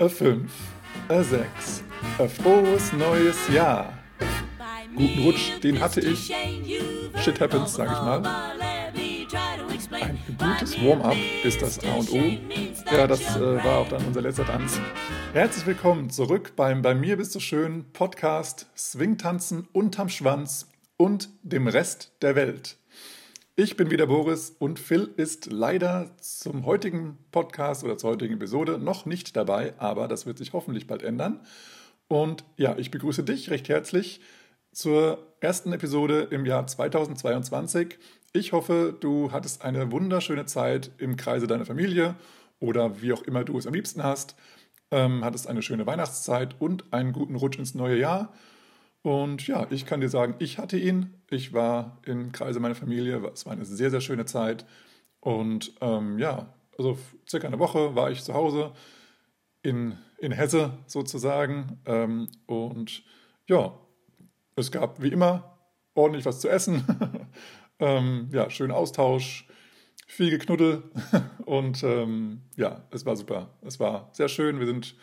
A 5, A 6, A frohes neues Jahr. Guten Rutsch, den hatte ich. Shit happens, sag ich mal. Ein gutes Warm-up ist das A und O. Ja, das äh, war auch dann unser letzter Tanz. Herzlich willkommen zurück beim Bei mir bist du schön Podcast Swingtanzen unterm Schwanz und dem Rest der Welt. Ich bin wieder Boris und Phil ist leider zum heutigen Podcast oder zur heutigen Episode noch nicht dabei, aber das wird sich hoffentlich bald ändern. Und ja, ich begrüße dich recht herzlich zur ersten Episode im Jahr 2022. Ich hoffe, du hattest eine wunderschöne Zeit im Kreise deiner Familie oder wie auch immer du es am liebsten hast. Ähm, hattest eine schöne Weihnachtszeit und einen guten Rutsch ins neue Jahr. Und ja, ich kann dir sagen, ich hatte ihn. Ich war im Kreise meiner Familie. Es war eine sehr, sehr schöne Zeit. Und ähm, ja, also circa eine Woche war ich zu Hause in, in Hesse sozusagen. Ähm, und ja, es gab wie immer ordentlich was zu essen. ähm, ja, schönen Austausch, viel Geknuddel. und ähm, ja, es war super. Es war sehr schön. Wir sind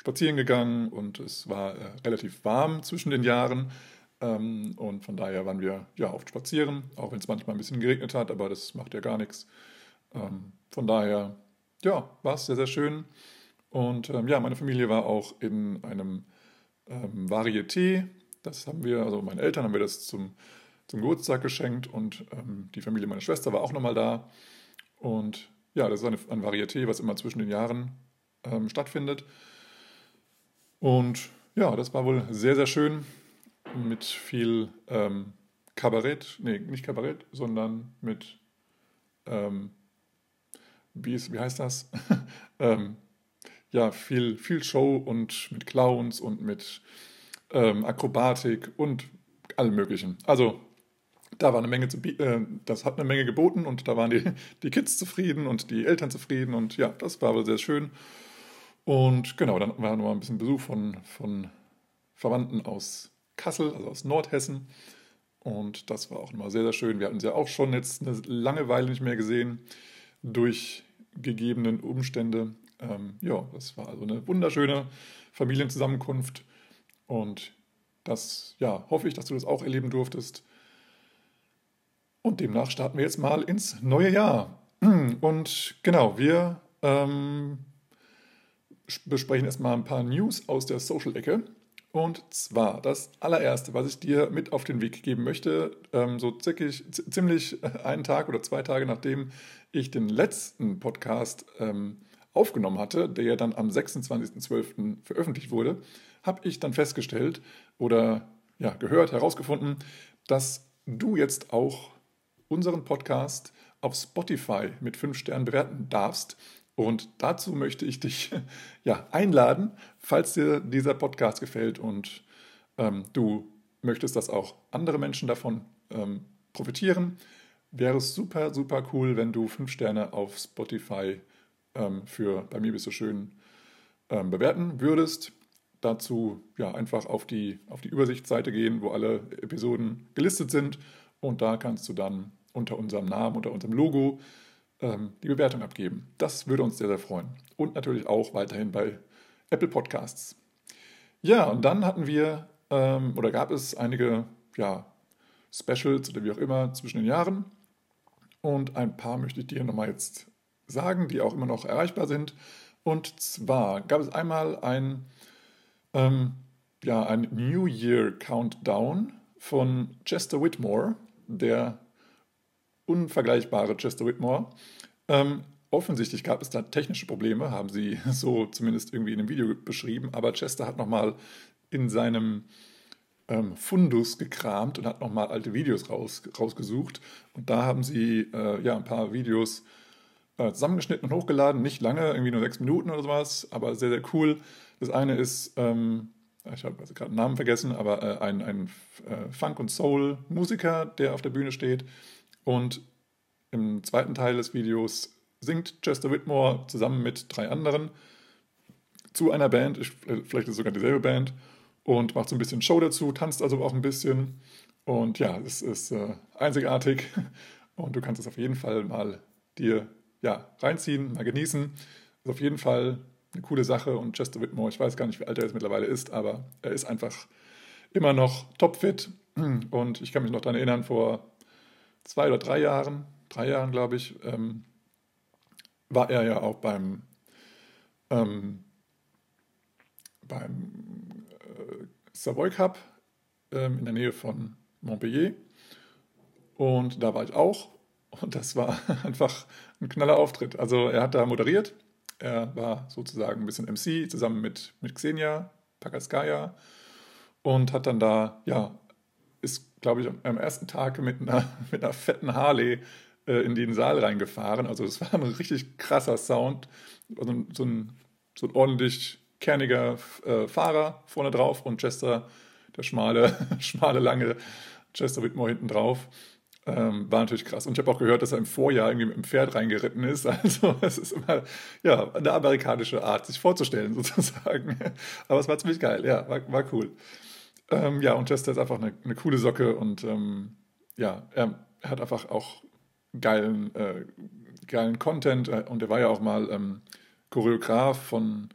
spazieren gegangen und es war äh, relativ warm zwischen den Jahren. Ähm, und von daher waren wir ja oft spazieren, auch wenn es manchmal ein bisschen geregnet hat, aber das macht ja gar nichts. Ähm, von daher, ja, war es sehr, sehr schön. Und ähm, ja, meine Familie war auch in einem ähm, Varieté. Das haben wir, also meine Eltern haben wir das zum, zum Geburtstag geschenkt und ähm, die Familie meiner Schwester war auch nochmal da. Und ja, das ist ein Varieté, was immer zwischen den Jahren ähm, stattfindet. Und ja, das war wohl sehr, sehr schön mit viel ähm, Kabarett, nee, nicht Kabarett, sondern mit, ähm, wie, ist, wie heißt das? ähm, ja, viel, viel Show und mit Clowns und mit ähm, Akrobatik und allem Möglichen. Also da war eine Menge zu äh, das hat eine Menge geboten und da waren die, die Kids zufrieden und die Eltern zufrieden und ja, das war wohl sehr schön. Und genau, dann war noch mal ein bisschen Besuch von, von Verwandten aus Kassel, also aus Nordhessen. Und das war auch nochmal sehr, sehr schön. Wir hatten sie ja auch schon jetzt eine lange Weile nicht mehr gesehen, durch gegebenen Umstände. Ähm, ja, das war also eine wunderschöne Familienzusammenkunft. Und das, ja, hoffe ich, dass du das auch erleben durftest. Und demnach starten wir jetzt mal ins neue Jahr. Und genau, wir ähm, besprechen erstmal ein paar News aus der Social-Ecke. Und zwar das allererste, was ich dir mit auf den Weg geben möchte, ähm, so zickig, ziemlich einen Tag oder zwei Tage nachdem ich den letzten Podcast ähm, aufgenommen hatte, der ja dann am 26.12. veröffentlicht wurde, habe ich dann festgestellt oder ja, gehört, herausgefunden, dass du jetzt auch unseren Podcast auf Spotify mit fünf Sternen bewerten darfst. Und dazu möchte ich dich ja, einladen, falls dir dieser Podcast gefällt und ähm, du möchtest, dass auch andere Menschen davon ähm, profitieren, wäre es super, super cool, wenn du fünf Sterne auf Spotify ähm, für Bei mir bist du schön ähm, bewerten würdest. Dazu ja einfach auf die, auf die Übersichtsseite gehen, wo alle Episoden gelistet sind. Und da kannst du dann unter unserem Namen, unter unserem Logo ähm, die Bewertung abgeben. Das würde uns sehr, sehr freuen. Und natürlich auch weiterhin bei Apple Podcasts. Ja, und dann hatten wir ähm, oder gab es einige ja, Specials oder wie auch immer zwischen den Jahren. Und ein paar möchte ich dir nochmal jetzt sagen, die auch immer noch erreichbar sind. Und zwar gab es einmal ein, ähm, ja, ein New Year Countdown von Chester Whitmore, der unvergleichbare Chester Whitmore. Ähm, offensichtlich gab es da technische Probleme, haben sie so zumindest irgendwie in dem Video beschrieben, aber Chester hat nochmal in seinem ähm, Fundus gekramt und hat nochmal alte Videos raus, rausgesucht. Und da haben sie äh, ja ein paar Videos äh, zusammengeschnitten und hochgeladen, nicht lange, irgendwie nur sechs Minuten oder sowas, aber sehr, sehr cool. Das eine ist, ähm, ich habe also gerade den Namen vergessen, aber äh, ein, ein äh, Funk- und Soul-Musiker, der auf der Bühne steht und im zweiten Teil des Videos singt Chester Whitmore zusammen mit drei anderen zu einer Band, vielleicht ist es sogar dieselbe Band, und macht so ein bisschen Show dazu, tanzt also auch ein bisschen. Und ja, es ist äh, einzigartig. Und du kannst es auf jeden Fall mal dir ja, reinziehen, mal genießen. Ist auf jeden Fall eine coole Sache. Und Chester Whitmore, ich weiß gar nicht, wie alt er jetzt mittlerweile ist, aber er ist einfach immer noch topfit. Und ich kann mich noch daran erinnern, vor zwei oder drei Jahren, drei Jahren glaube ich, ähm, war er ja auch beim, ähm, beim äh, Savoy Cup ähm, in der Nähe von Montpellier. Und da war ich auch. Und das war einfach ein knaller Auftritt. Also er hat da moderiert, er war sozusagen ein bisschen MC zusammen mit, mit Xenia Pagaskaya und hat dann da, ja, ist, glaube ich, am ersten Tag mit einer, mit einer fetten Harley äh, in den Saal reingefahren. Also es war ein richtig krasser Sound. Also so, ein, so ein ordentlich kerniger äh, Fahrer vorne drauf und Chester, der schmale, schmale, lange Chester Whitmore hinten drauf. Ähm, war natürlich krass. Und ich habe auch gehört, dass er im Vorjahr irgendwie mit dem Pferd reingeritten ist. Also es ist immer ja, eine amerikanische Art, sich vorzustellen sozusagen. Aber es war ziemlich geil, ja, war, war cool. Ähm, ja, und Chester ist einfach eine, eine coole Socke und ähm, ja, er, hat einfach auch geilen, äh, geilen Content äh, und er war ja auch mal ähm, Choreograf von,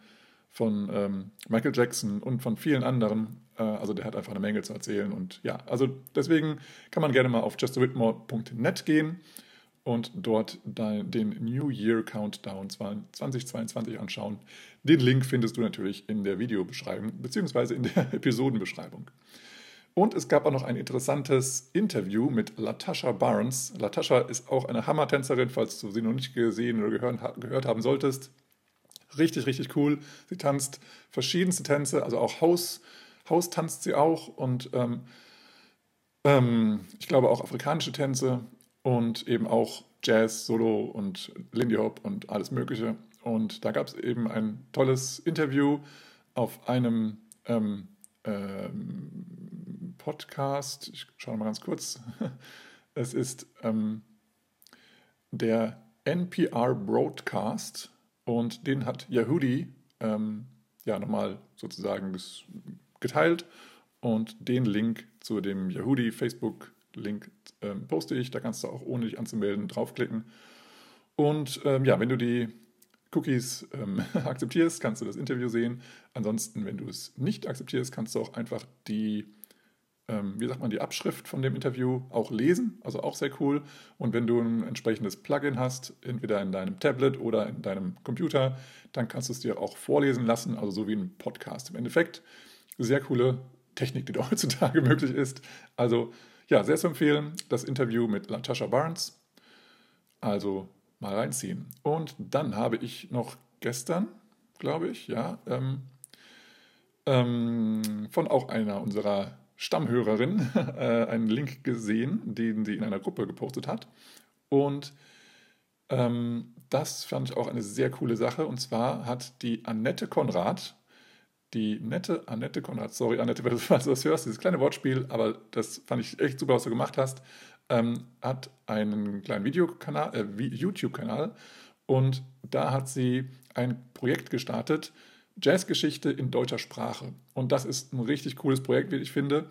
von ähm, Michael Jackson und von vielen anderen. Äh, also der hat einfach eine Menge zu erzählen und ja, also deswegen kann man gerne mal auf justawhitmore.net gehen und dort den New Year Countdown 2022 anschauen. Den Link findest du natürlich in der Videobeschreibung bzw. in der Episodenbeschreibung. Und es gab auch noch ein interessantes Interview mit Latasha Barnes. Latasha ist auch eine Hammertänzerin, falls du sie noch nicht gesehen oder gehört, haben solltest. Richtig, richtig cool. Sie tanzt verschiedenste Tänze, also auch Haus, Haus tanzt sie auch und ähm, ähm, ich glaube auch afrikanische Tänze und eben auch Jazz, Solo und Lindy Hop und alles Mögliche. Und da gab es eben ein tolles Interview auf einem ähm, ähm, Podcast. Ich schaue mal ganz kurz. Es ist ähm, der NPR Broadcast und den hat Yahudi ähm, ja nochmal sozusagen geteilt und den Link zu dem Yahudi Facebook-Link ähm, poste ich. Da kannst du auch ohne dich anzumelden draufklicken. Und ähm, ja, wenn du die Cookies ähm, akzeptierst, kannst du das Interview sehen. Ansonsten, wenn du es nicht akzeptierst, kannst du auch einfach die, ähm, wie sagt man, die Abschrift von dem Interview auch lesen. Also auch sehr cool. Und wenn du ein entsprechendes Plugin hast, entweder in deinem Tablet oder in deinem Computer, dann kannst du es dir auch vorlesen lassen, also so wie ein Podcast. Im Endeffekt sehr coole Technik, die da heutzutage möglich ist. Also ja, sehr zu empfehlen, das Interview mit Latasha Barnes. Also mal reinziehen. Und dann habe ich noch gestern, glaube ich, ja, ähm, ähm, von auch einer unserer Stammhörerinnen äh, einen Link gesehen, den sie in einer Gruppe gepostet hat. Und ähm, das fand ich auch eine sehr coole Sache. Und zwar hat die Annette Konrad, die nette Annette Konrad, sorry Annette, wenn du das hörst, dieses kleine Wortspiel, aber das fand ich echt super, was du gemacht hast, ähm, hat einen kleinen Videokanal, äh, YouTube-Kanal und da hat sie ein Projekt gestartet, Jazzgeschichte in deutscher Sprache. Und das ist ein richtig cooles Projekt, wie ich finde.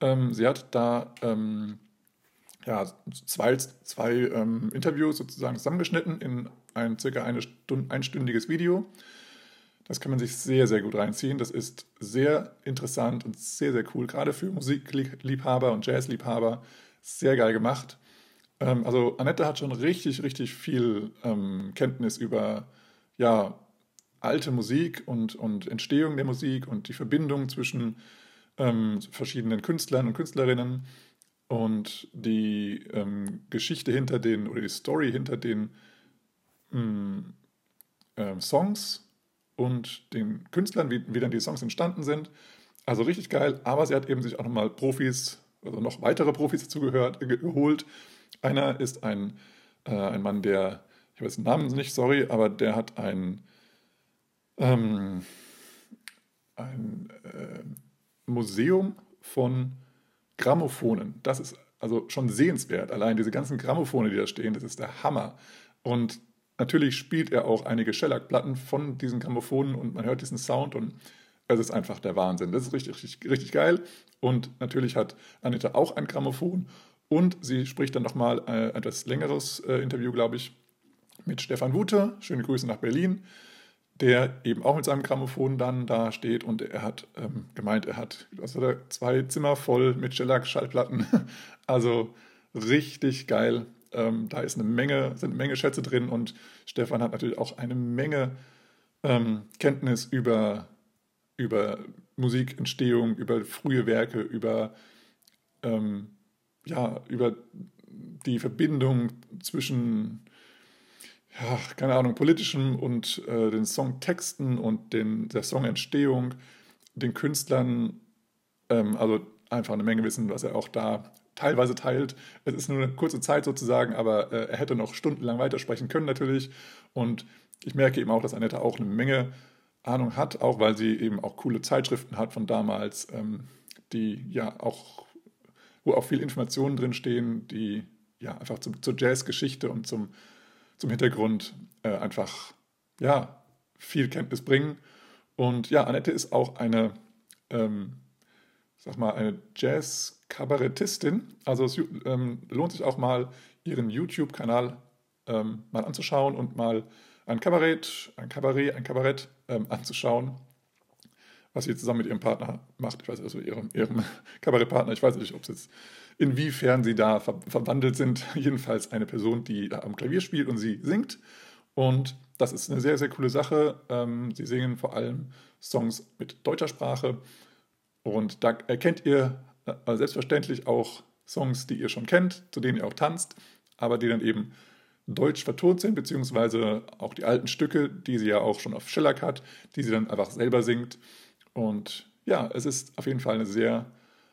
Ähm, sie hat da ähm, ja, zwei, zwei ähm, Interviews sozusagen zusammengeschnitten in ein circa eine Stunde, einstündiges Video. Das kann man sich sehr, sehr gut reinziehen. Das ist sehr interessant und sehr, sehr cool, gerade für Musikliebhaber und Jazzliebhaber sehr geil gemacht. Ähm, also Annette hat schon richtig, richtig viel ähm, Kenntnis über ja, alte Musik und, und Entstehung der Musik und die Verbindung zwischen ähm, verschiedenen Künstlern und Künstlerinnen und die ähm, Geschichte hinter den oder die Story hinter den mm, äh, Songs und den Künstlern, wie, wie dann die Songs entstanden sind. Also richtig geil, aber sie hat eben sich auch nochmal Profis also noch weitere Profis dazu gehört, geholt. Einer ist ein, äh, ein Mann, der, ich weiß den Namen nicht, sorry, aber der hat ein, ähm, ein äh, Museum von Grammophonen. Das ist also schon sehenswert. Allein diese ganzen Grammophone, die da stehen, das ist der Hammer. Und natürlich spielt er auch einige Shellac-Platten von diesen Grammophonen und man hört diesen Sound und es ist einfach der Wahnsinn. Das ist richtig, richtig, richtig geil. Und natürlich hat Anita auch ein Grammophon. Und sie spricht dann nochmal äh, etwas längeres äh, Interview, glaube ich, mit Stefan Wute. Schöne Grüße nach Berlin. der eben auch mit seinem Grammophon dann da steht und er hat ähm, gemeint, er hat, er, zwei Zimmer voll mit Shellac-Schallplatten. also richtig geil. Ähm, da ist eine Menge, sind eine Menge Schätze drin und Stefan hat natürlich auch eine Menge ähm, Kenntnis über, über Musikentstehung, über frühe Werke, über, ähm, ja, über die Verbindung zwischen ja, keine Ahnung, politischem und äh, den Songtexten und den, der Songentstehung, den Künstlern, ähm, also einfach eine Menge Wissen, was er auch da teilweise teilt. Es ist nur eine kurze Zeit sozusagen, aber äh, er hätte noch stundenlang weitersprechen können natürlich. Und ich merke eben auch, dass Annette auch eine Menge Ahnung hat, auch weil sie eben auch coole Zeitschriften hat von damals, ähm, die ja auch, wo auch viel Informationen drinstehen, die ja einfach zum, zur Jazzgeschichte und zum zum Hintergrund äh, einfach ja, viel Kenntnis bringen. Und ja, Annette ist auch eine, ähm, sag mal, eine Jazz-Kabarettistin. Also es ähm, lohnt sich auch mal, ihren YouTube-Kanal ähm, mal anzuschauen und mal ein Kabarett, ein Kabarett, ein Kabarett ähm, anzuschauen, was sie zusammen mit ihrem Partner macht. Ich weiß also ihrem, ihrem Kabarettpartner, ich weiß nicht, ob es jetzt inwiefern sie da ver verwandelt sind. Jedenfalls eine Person, die am Klavier spielt und sie singt. Und das ist eine sehr, sehr coole Sache. Ähm, sie singen vor allem Songs mit deutscher Sprache. Und da erkennt ihr äh, selbstverständlich auch Songs, die ihr schon kennt, zu denen ihr auch tanzt, aber die dann eben deutsch vertont sind, beziehungsweise auch die alten Stücke, die sie ja auch schon auf Shellac hat, die sie dann einfach selber singt. Und ja, es ist auf jeden Fall eine sehr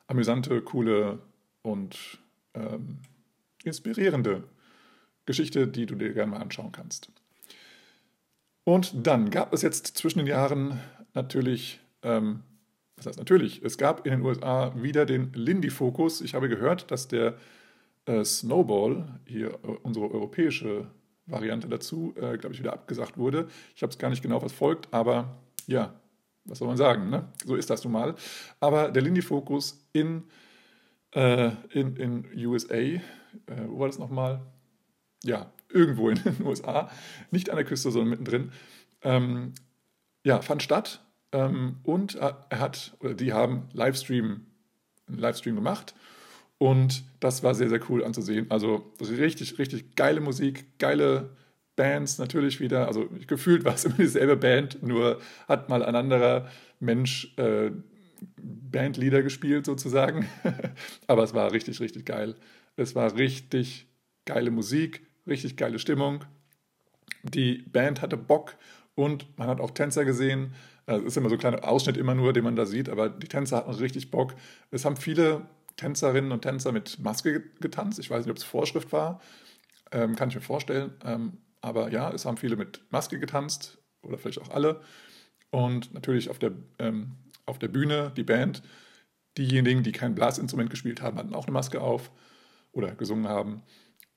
amüsante, coole und ähm, inspirierende Geschichte, die du dir gerne mal anschauen kannst. Und dann gab es jetzt zwischen den Jahren natürlich, ähm, was heißt natürlich, es gab in den USA wieder den Lindy-Fokus. Ich habe gehört, dass der äh, Snowball, hier äh, unsere europäische Variante dazu, äh, glaube ich, wieder abgesagt wurde. Ich habe es gar nicht genau verfolgt, aber ja, was soll man sagen, ne? so ist das nun mal. Aber der Lindy-Fokus in äh, in, in USA, äh, wo war das nochmal? Ja, irgendwo in den USA, nicht an der Küste, sondern mittendrin. Ähm, ja, fand statt ähm, und er hat, oder die haben Livestream, einen Livestream gemacht und das war sehr, sehr cool anzusehen. Also richtig, richtig geile Musik, geile Bands natürlich wieder. Also gefühlt war es immer dieselbe Band, nur hat mal ein anderer Mensch äh, Bandlieder gespielt sozusagen. Aber es war richtig, richtig geil. Es war richtig geile Musik, richtig geile Stimmung. Die Band hatte Bock und man hat auch Tänzer gesehen. Es ist immer so ein kleiner Ausschnitt immer nur, den man da sieht, aber die Tänzer hatten richtig Bock. Es haben viele Tänzerinnen und Tänzer mit Maske getanzt. Ich weiß nicht, ob es Vorschrift war, ähm, kann ich mir vorstellen. Ähm, aber ja, es haben viele mit Maske getanzt oder vielleicht auch alle. Und natürlich auf der ähm, auf der Bühne, die Band. Diejenigen, die kein Blasinstrument gespielt haben, hatten auch eine Maske auf oder gesungen haben.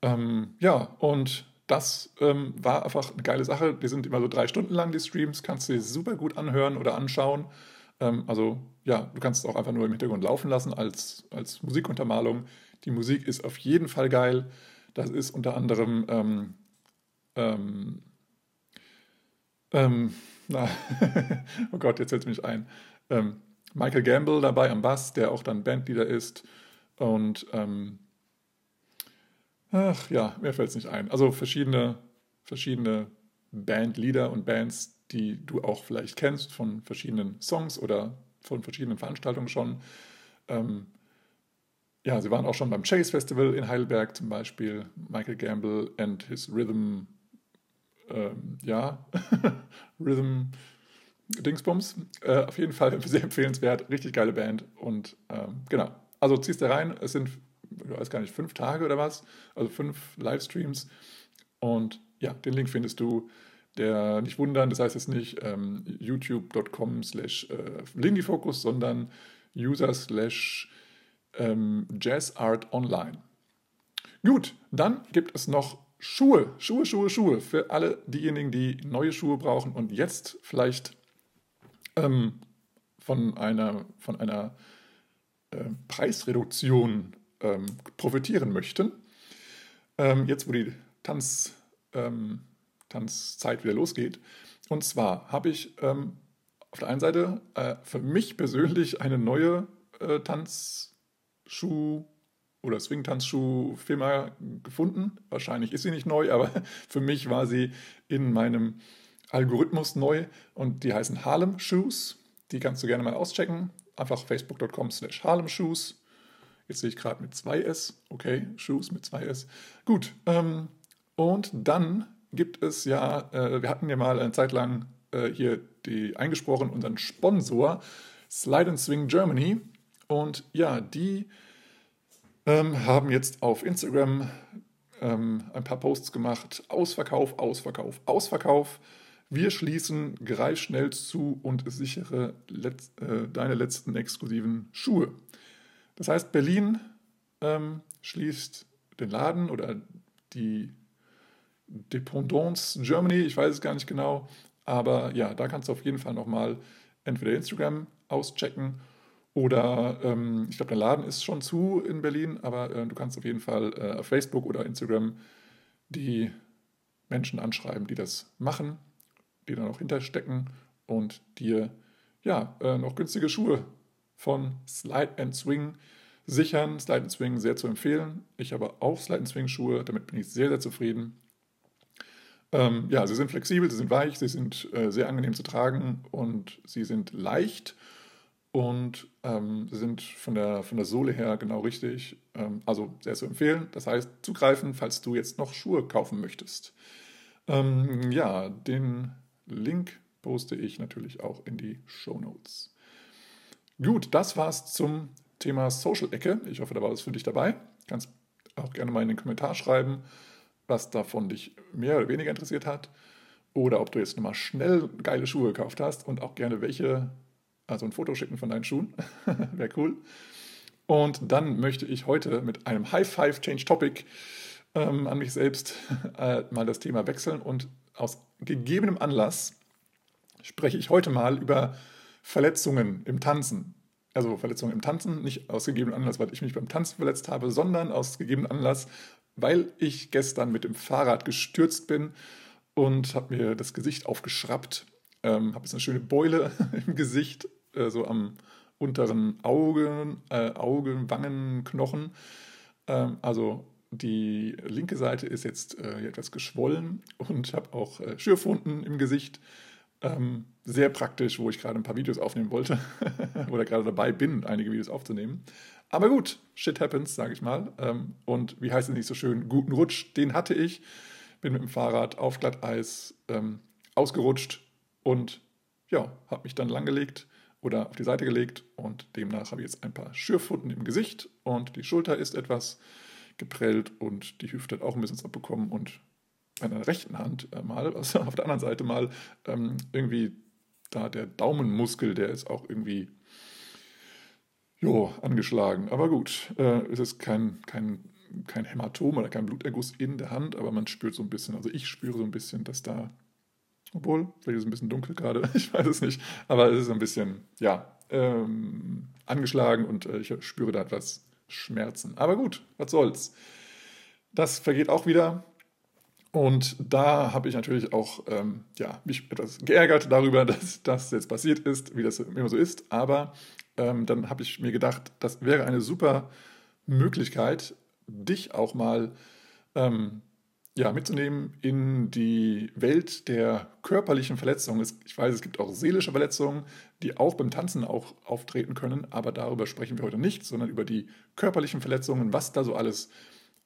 Ähm, ja, und das ähm, war einfach eine geile Sache. Die sind immer so drei Stunden lang, die Streams. Kannst du dir super gut anhören oder anschauen. Ähm, also, ja, du kannst es auch einfach nur im Hintergrund laufen lassen als, als Musikuntermalung. Die Musik ist auf jeden Fall geil. Das ist unter anderem. Ähm, ähm, ähm na, oh Gott, jetzt es mich ein ähm, Michael Gamble dabei am Bass, der auch dann Bandleader ist. Und ähm, ach ja, mir fällt es nicht ein. Also verschiedene, verschiedene Bandleader und Bands, die du auch vielleicht kennst von verschiedenen Songs oder von verschiedenen Veranstaltungen schon. Ähm, ja, sie waren auch schon beim Chase Festival in Heidelberg zum Beispiel. Michael Gamble and his Rhythm, ähm, ja, Rhythm Dingsbums. Äh, auf jeden Fall sehr empfehlenswert, richtig geile Band. Und ähm, genau, also ziehst du rein. Es sind, ich weiß gar nicht, fünf Tage oder was, also fünf Livestreams. Und ja, den Link findest du. Der nicht wundern, das heißt jetzt nicht ähm, youtube.com slash äh, Lindyfocus, sondern user slash ähm, jazzartonline. Gut, dann gibt es noch Schuhe, Schuhe, Schuhe, Schuhe für alle diejenigen, die neue Schuhe brauchen und jetzt vielleicht ähm, von einer, von einer äh, Preisreduktion ähm, profitieren möchten. Ähm, jetzt, wo die Tanz, ähm, Tanzzeit wieder losgeht, Und zwar habe ich ähm, auf der einen Seite äh, für mich persönlich eine neue äh, Tanzschuh- oder Swing-Tanzschuh-Firma gefunden. Wahrscheinlich ist sie nicht neu, aber für mich war sie in meinem Algorithmus neu und die heißen Harlem Shoes. Die kannst du gerne mal auschecken. Einfach facebook.com slash Harlem Shoes. Jetzt sehe ich gerade mit 2S. Okay, Shoes mit 2S. Gut. Ähm, und dann gibt es ja, äh, wir hatten ja mal eine Zeit lang äh, hier die eingesprochen, unseren Sponsor Slide and Swing Germany. Und ja, die ähm, haben jetzt auf Instagram ähm, ein paar Posts gemacht. Ausverkauf, Ausverkauf, Ausverkauf. Wir schließen greif schnell zu und sichere letz, äh, deine letzten exklusiven Schuhe. Das heißt, Berlin ähm, schließt den Laden oder die Dependance Germany, ich weiß es gar nicht genau, aber ja, da kannst du auf jeden Fall nochmal entweder Instagram auschecken oder ähm, ich glaube, der Laden ist schon zu in Berlin, aber äh, du kannst auf jeden Fall äh, auf Facebook oder Instagram die Menschen anschreiben, die das machen, die da noch hinterstecken und dir ja äh, noch günstige Schuhe von Slide and Swing sichern. Slide and Swing sehr zu empfehlen. Ich habe auch Slide and Swing Schuhe, damit bin ich sehr, sehr zufrieden. Ähm, ja, sie sind flexibel, sie sind weich, sie sind äh, sehr angenehm zu tragen und sie sind leicht und ähm, sind von der, von der Sohle her genau richtig. Ähm, also sehr zu empfehlen. Das heißt, zugreifen, falls du jetzt noch Schuhe kaufen möchtest. Ähm, ja, den Link poste ich natürlich auch in die Show Notes. Gut, das war's zum Thema Social Ecke. Ich hoffe, da war was für dich dabei. Kannst auch gerne mal in den Kommentar schreiben, was davon dich mehr oder weniger interessiert hat. Oder ob du jetzt nochmal schnell geile Schuhe gekauft hast und auch gerne welche also ein Foto schicken von deinen Schuhen. Wäre cool. Und dann möchte ich heute mit einem High Five Change Topic ähm, an mich selbst äh, mal das Thema wechseln und aus gegebenem Anlass spreche ich heute mal über Verletzungen im Tanzen. Also Verletzungen im Tanzen, nicht aus gegebenem Anlass, weil ich mich beim Tanzen verletzt habe, sondern aus gegebenem Anlass, weil ich gestern mit dem Fahrrad gestürzt bin und habe mir das Gesicht aufgeschraubt ähm, habe jetzt eine schöne Beule im Gesicht, äh, so am unteren Augen, äh, Augen, Wangenknochen. Ähm, also die linke Seite ist jetzt äh, etwas geschwollen und habe auch äh, Schürfwunden im Gesicht. Ähm, sehr praktisch, wo ich gerade ein paar Videos aufnehmen wollte oder gerade dabei bin, einige Videos aufzunehmen. Aber gut, shit happens, sage ich mal. Ähm, und wie heißt es nicht so schön? Guten Rutsch, den hatte ich. Bin mit dem Fahrrad auf Glatteis ähm, ausgerutscht, und ja, habe mich dann langgelegt oder auf die Seite gelegt und demnach habe ich jetzt ein paar Schürfwunden im Gesicht und die Schulter ist etwas geprellt und die Hüfte hat auch ein bisschen abbekommen und bei der rechten Hand äh, mal, also auf der anderen Seite mal ähm, irgendwie da der Daumenmuskel, der ist auch irgendwie jo, angeschlagen. Aber gut, äh, es ist kein, kein, kein Hämatom oder kein Bluterguss in der Hand, aber man spürt so ein bisschen, also ich spüre so ein bisschen, dass da obwohl, vielleicht ist es ein bisschen dunkel gerade, ich weiß es nicht. Aber es ist ein bisschen, ja, ähm, angeschlagen und äh, ich spüre da etwas Schmerzen. Aber gut, was soll's. Das vergeht auch wieder. Und da habe ich natürlich auch ähm, ja, mich etwas geärgert darüber, dass das jetzt passiert ist, wie das immer so ist. Aber ähm, dann habe ich mir gedacht, das wäre eine super Möglichkeit, dich auch mal ähm, ja, mitzunehmen in die Welt der körperlichen Verletzungen. Ich weiß, es gibt auch seelische Verletzungen, die auch beim Tanzen auch auftreten können, aber darüber sprechen wir heute nicht, sondern über die körperlichen Verletzungen, was da so alles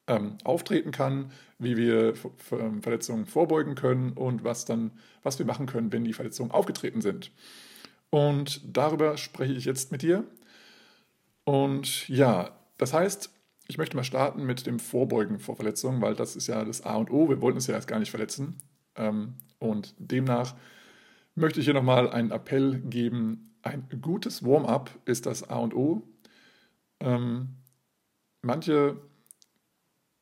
ähm, auftreten kann, wie wir ähm, Verletzungen vorbeugen können und was dann, was wir machen können, wenn die Verletzungen aufgetreten sind. Und darüber spreche ich jetzt mit dir. Und ja, das heißt, ich möchte mal starten mit dem Vorbeugen vor Verletzungen, weil das ist ja das A und O. Wir wollten uns ja erst gar nicht verletzen. Ähm, und demnach möchte ich hier nochmal einen Appell geben. Ein gutes Warm-up ist das A und O. Ähm, manche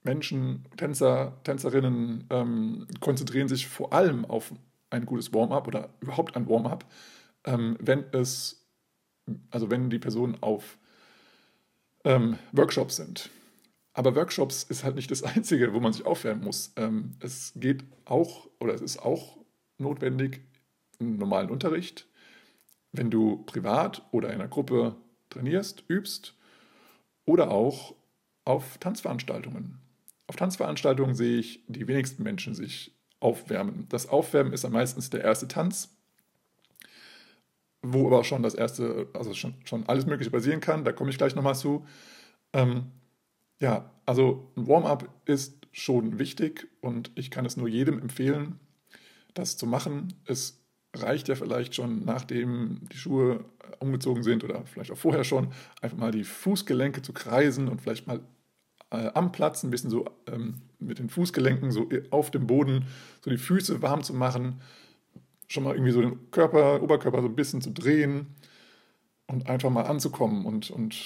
Menschen, Tänzer, Tänzerinnen ähm, konzentrieren sich vor allem auf ein gutes Warm-up oder überhaupt ein Warm-up, wenn es, also wenn die Personen auf ähm, Workshops sind. Aber Workshops ist halt nicht das Einzige, wo man sich aufwärmen muss. Ähm, es geht auch oder es ist auch notwendig, einen normalen Unterricht, wenn du privat oder in einer Gruppe trainierst, übst oder auch auf Tanzveranstaltungen. Auf Tanzveranstaltungen sehe ich die wenigsten Menschen sich aufwärmen. Das Aufwärmen ist dann meistens der erste Tanz, wo aber schon das erste, also schon, schon alles Mögliche passieren kann. Da komme ich gleich nochmal zu. Ähm, ja, also ein Warm-up ist schon wichtig und ich kann es nur jedem empfehlen, das zu machen. Es reicht ja vielleicht schon, nachdem die Schuhe umgezogen sind oder vielleicht auch vorher schon, einfach mal die Fußgelenke zu kreisen und vielleicht mal äh, am Platz ein bisschen so ähm, mit den Fußgelenken so auf dem Boden so die Füße warm zu machen, schon mal irgendwie so den Körper, Oberkörper so ein bisschen zu drehen und einfach mal anzukommen und, und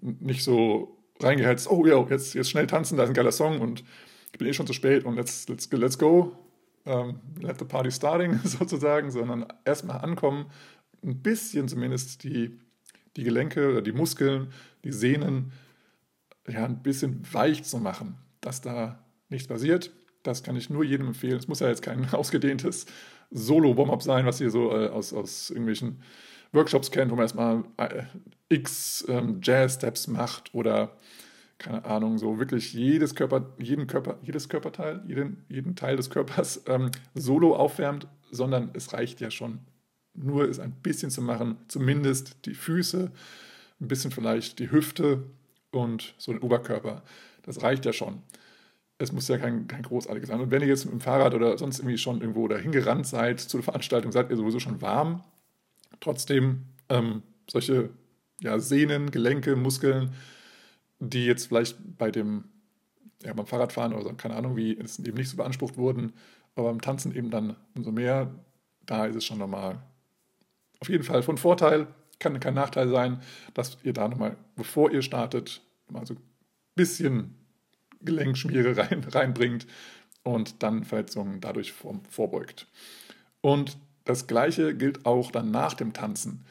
nicht so reingeheizt, oh ja, jetzt, jetzt schnell tanzen, da ist ein geiler Song und ich bin eh schon zu spät und let's, let's, let's go, um, let the party starting sozusagen, sondern erstmal ankommen, ein bisschen zumindest die, die Gelenke oder die Muskeln, die Sehnen ja, ein bisschen weich zu machen, dass da nichts passiert. Das kann ich nur jedem empfehlen. Es muss ja jetzt kein ausgedehntes Solo-Warm-Up sein, was ihr so äh, aus, aus irgendwelchen Workshops kennt, wo man erstmal äh, x ähm, Jazz-Steps macht oder keine Ahnung, so wirklich jedes Körper, jeden Körper, jedes Körperteil, jeden, jeden Teil des Körpers ähm, solo aufwärmt, sondern es reicht ja schon, nur es ein bisschen zu machen, zumindest die Füße, ein bisschen vielleicht die Hüfte und so den Oberkörper. Das reicht ja schon. Es muss ja kein, kein großartiges sein. Und wenn ihr jetzt mit dem Fahrrad oder sonst irgendwie schon irgendwo dahin gerannt seid zur Veranstaltung, seid ihr sowieso schon warm. Trotzdem ähm, solche ja, Sehnen, Gelenke, Muskeln, die jetzt vielleicht bei dem, ja, beim Fahrradfahren oder so, keine Ahnung, wie es eben nicht so beansprucht wurden, aber beim Tanzen eben dann umso mehr, da ist es schon normal. Auf jeden Fall von Vorteil, kann kein Nachteil sein, dass ihr da nochmal, bevor ihr startet, mal so ein bisschen Gelenkschmiere rein, reinbringt und dann Verletzungen dadurch vorbeugt. Und das Gleiche gilt auch dann nach dem Tanzen.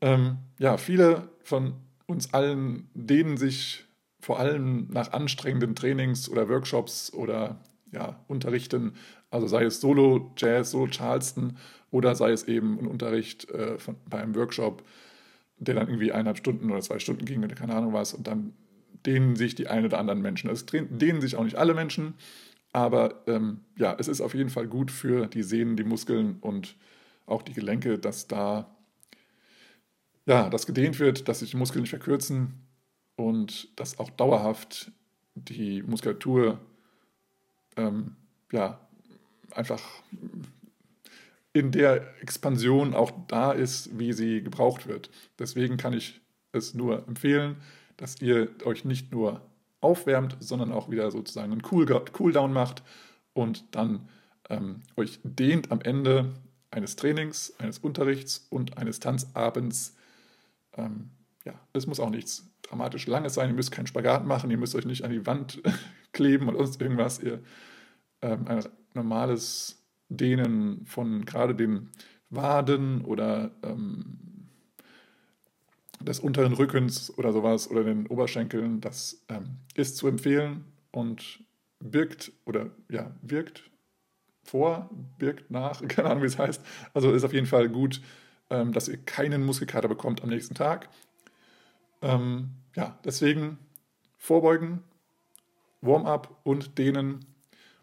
Ähm, ja, viele von uns allen dehnen sich vor allem nach anstrengenden Trainings oder Workshops oder ja, Unterrichten, also sei es Solo Jazz, Solo Charleston oder sei es eben ein Unterricht äh, von, bei einem Workshop, der dann irgendwie eineinhalb Stunden oder zwei Stunden ging oder keine Ahnung was und dann dehnen sich die ein oder anderen Menschen. Es dehnen sich auch nicht alle Menschen, aber ähm, ja, es ist auf jeden Fall gut für die Sehnen, die Muskeln und auch die Gelenke, dass da ja, das gedehnt wird, dass sich die Muskeln nicht verkürzen und dass auch dauerhaft die Muskulatur ähm, ja, einfach in der Expansion auch da ist, wie sie gebraucht wird. Deswegen kann ich es nur empfehlen, dass ihr euch nicht nur aufwärmt, sondern auch wieder sozusagen einen Cooldown macht und dann ähm, euch dehnt am Ende eines Trainings, eines Unterrichts und eines Tanzabends ähm, ja, es muss auch nichts dramatisch Langes sein. Ihr müsst keinen Spagat machen, ihr müsst euch nicht an die Wand kleben oder sonst irgendwas. Ihr ähm, ein normales Dehnen von gerade den Waden oder ähm, des unteren Rückens oder sowas oder den Oberschenkeln, das ähm, ist zu empfehlen und birgt oder ja, wirkt vor, birgt nach, keine Ahnung, wie es heißt. Also ist auf jeden Fall gut ähm, dass ihr keinen Muskelkater bekommt am nächsten Tag. Ähm, ja, deswegen vorbeugen, Warm-up und dehnen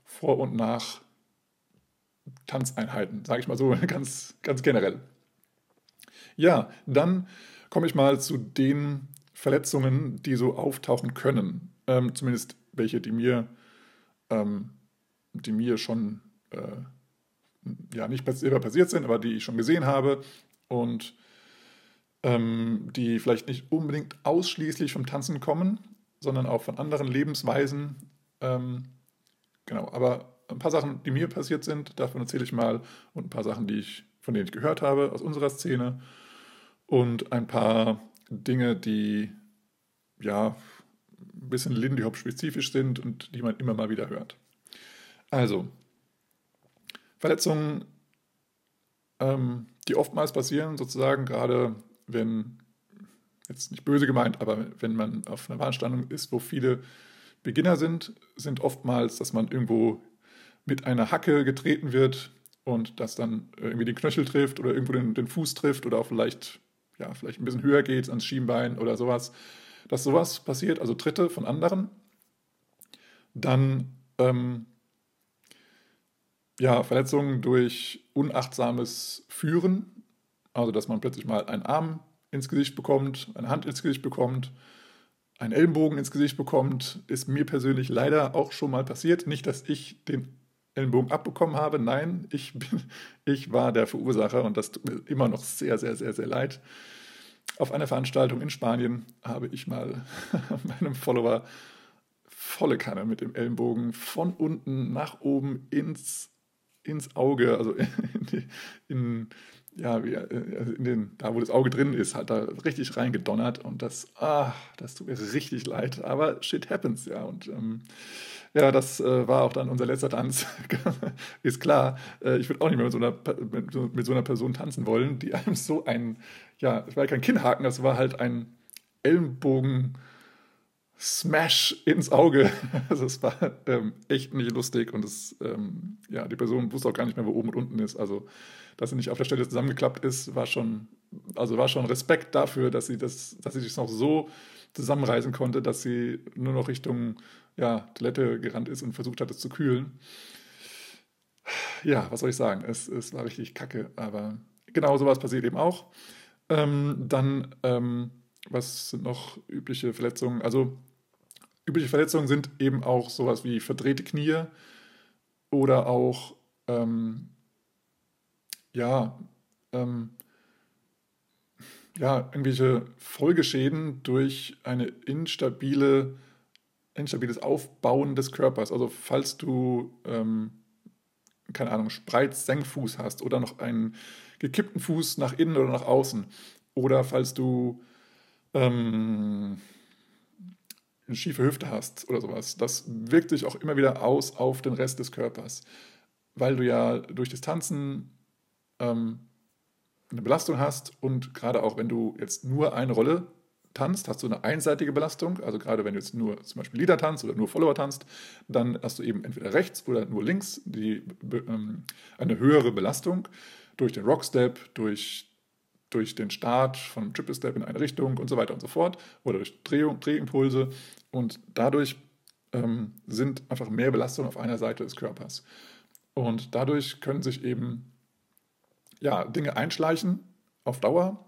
vor und nach Tanzeinheiten, sage ich mal so ganz, ganz generell. Ja, dann komme ich mal zu den Verletzungen, die so auftauchen können. Ähm, zumindest welche, die mir, ähm, die mir schon äh, ja, nicht selber passiert sind, aber die ich schon gesehen habe und ähm, die vielleicht nicht unbedingt ausschließlich vom Tanzen kommen, sondern auch von anderen Lebensweisen. Ähm, genau, aber ein paar Sachen, die mir passiert sind, davon erzähle ich mal und ein paar Sachen, die ich, von denen ich gehört habe aus unserer Szene und ein paar Dinge, die ja ein bisschen Lindy Hop spezifisch sind und die man immer mal wieder hört. Also, Verletzungen ähm, die oftmals passieren, sozusagen, gerade wenn, jetzt nicht böse gemeint, aber wenn man auf einer Veranstaltung ist, wo viele Beginner sind, sind oftmals, dass man irgendwo mit einer Hacke getreten wird und das dann irgendwie den Knöchel trifft oder irgendwo den, den Fuß trifft oder auch vielleicht, ja, vielleicht ein bisschen höher geht ans Schienbein oder sowas, dass sowas passiert, also Tritte von anderen, dann ähm, ja, Verletzungen durch unachtsames Führen, also dass man plötzlich mal einen Arm ins Gesicht bekommt, eine Hand ins Gesicht bekommt, einen Ellenbogen ins Gesicht bekommt, ist mir persönlich leider auch schon mal passiert. Nicht, dass ich den Ellenbogen abbekommen habe, nein, ich, bin, ich war der Verursacher und das tut mir immer noch sehr, sehr, sehr, sehr leid. Auf einer Veranstaltung in Spanien habe ich mal meinem Follower volle Kanne mit dem Ellenbogen von unten nach oben ins, ins Auge, also in, in, ja, äh, in den, da wo das Auge drin ist, hat da richtig reingedonnert und das, ah, das tut mir richtig leid, aber shit happens, ja, und ähm, ja, das äh, war auch dann unser letzter Tanz. ist klar, äh, ich würde auch nicht mehr mit so, einer, mit, mit so, einer, Person tanzen wollen, die einem so ein, ja, es war kein Kinnhaken, das war halt ein Ellenbogen, Smash ins Auge. Also es war ähm, echt nicht lustig und es, ähm, ja, die Person wusste auch gar nicht mehr, wo oben und unten ist. Also, dass sie nicht auf der Stelle zusammengeklappt ist, war schon, also war schon Respekt dafür, dass sie das, dass sie sich noch so zusammenreißen konnte, dass sie nur noch Richtung ja, Toilette gerannt ist und versucht hat, es zu kühlen. Ja, was soll ich sagen? Es, es war richtig kacke, aber genau sowas passiert eben auch. Ähm, dann ähm, was sind noch übliche Verletzungen? Also übliche Verletzungen sind eben auch sowas wie verdrehte Knie oder auch ähm, ja, ähm, ja, irgendwelche Folgeschäden durch eine instabile, instabiles Aufbauen des Körpers. Also falls du, ähm, keine Ahnung, Spreiz-Senkfuß hast oder noch einen gekippten Fuß nach innen oder nach außen oder falls du ähm, eine schiefe Hüfte hast oder sowas, das wirkt sich auch immer wieder aus auf den Rest des Körpers, weil du ja durch das Tanzen ähm, eine Belastung hast und gerade auch wenn du jetzt nur eine Rolle tanzt, hast du eine einseitige Belastung. Also gerade wenn du jetzt nur zum Beispiel Lieder tanzt oder nur Follower tanzt, dann hast du eben entweder rechts oder nur links die, ähm, eine höhere Belastung durch den Rockstep, durch durch den Start von Triple Step in eine Richtung und so weiter und so fort oder durch Drehung, Drehimpulse und dadurch ähm, sind einfach mehr Belastungen auf einer Seite des Körpers. Und dadurch können sich eben ja, Dinge einschleichen auf Dauer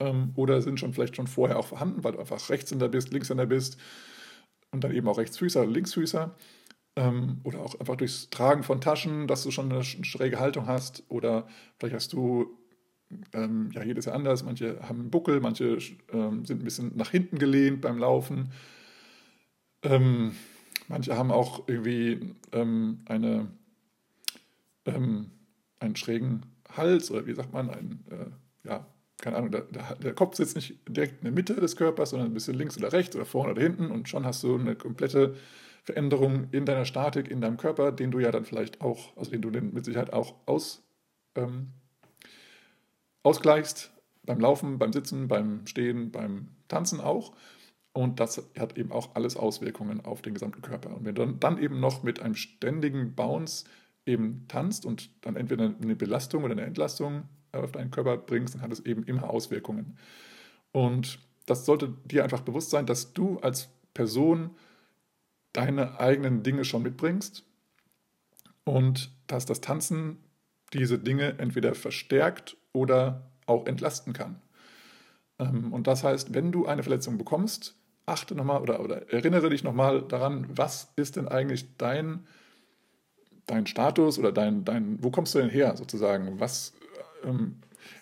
ähm, oder sind schon vielleicht schon vorher auch vorhanden, weil du einfach Rechtshänder bist, Linkshänder bist und dann eben auch Rechtsfüßer, Linksfüßer ähm, oder auch einfach durchs Tragen von Taschen, dass du schon eine schräge Haltung hast oder vielleicht hast du ähm, ja, jedes Jahr anders. Manche haben einen Buckel, manche ähm, sind ein bisschen nach hinten gelehnt beim Laufen. Ähm, manche haben auch irgendwie ähm, eine, einen schrägen Hals oder wie sagt man, ein, äh, ja, keine Ahnung, der, der, Kopf sitzt nicht direkt in der Mitte des Körpers, sondern ein bisschen links oder rechts oder vorne oder hinten und schon hast du eine komplette Veränderung in deiner Statik, in deinem Körper, den du ja dann vielleicht auch, also den du mit Sicherheit auch aus, ähm, ausgleichst, beim Laufen, beim Sitzen, beim Stehen, beim Tanzen auch. Und das hat eben auch alles Auswirkungen auf den gesamten Körper. Und wenn du dann eben noch mit einem ständigen Bounce eben tanzt und dann entweder eine Belastung oder eine Entlastung auf deinen Körper bringst, dann hat es eben immer Auswirkungen. Und das sollte dir einfach bewusst sein, dass du als Person deine eigenen Dinge schon mitbringst und dass das Tanzen diese Dinge entweder verstärkt oder auch entlasten kann. Ähm, und das heißt, wenn du eine Verletzung bekommst, achte nochmal oder, oder erinnere dich nochmal daran, was ist denn eigentlich dein, dein Status oder dein, dein, wo kommst du denn her sozusagen? Was ähm,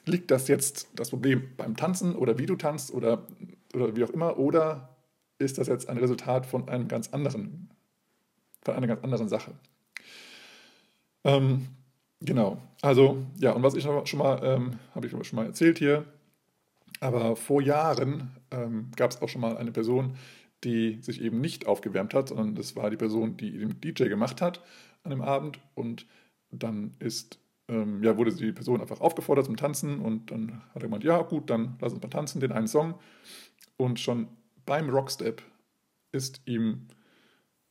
liegt das jetzt das Problem beim Tanzen oder wie du tanzt oder, oder wie auch immer? Oder ist das jetzt ein Resultat von einem ganz anderen, von einer ganz anderen Sache? Ähm, Genau. Also, ja, und was ich schon mal, ähm, habe ich schon mal erzählt hier, aber vor Jahren ähm, gab es auch schon mal eine Person, die sich eben nicht aufgewärmt hat, sondern das war die Person, die den DJ gemacht hat an dem Abend und dann ist, ähm, ja, wurde die Person einfach aufgefordert zum Tanzen und dann hat er gemeint, ja gut, dann lass uns mal tanzen, den einen Song und schon beim Rockstep ist ihm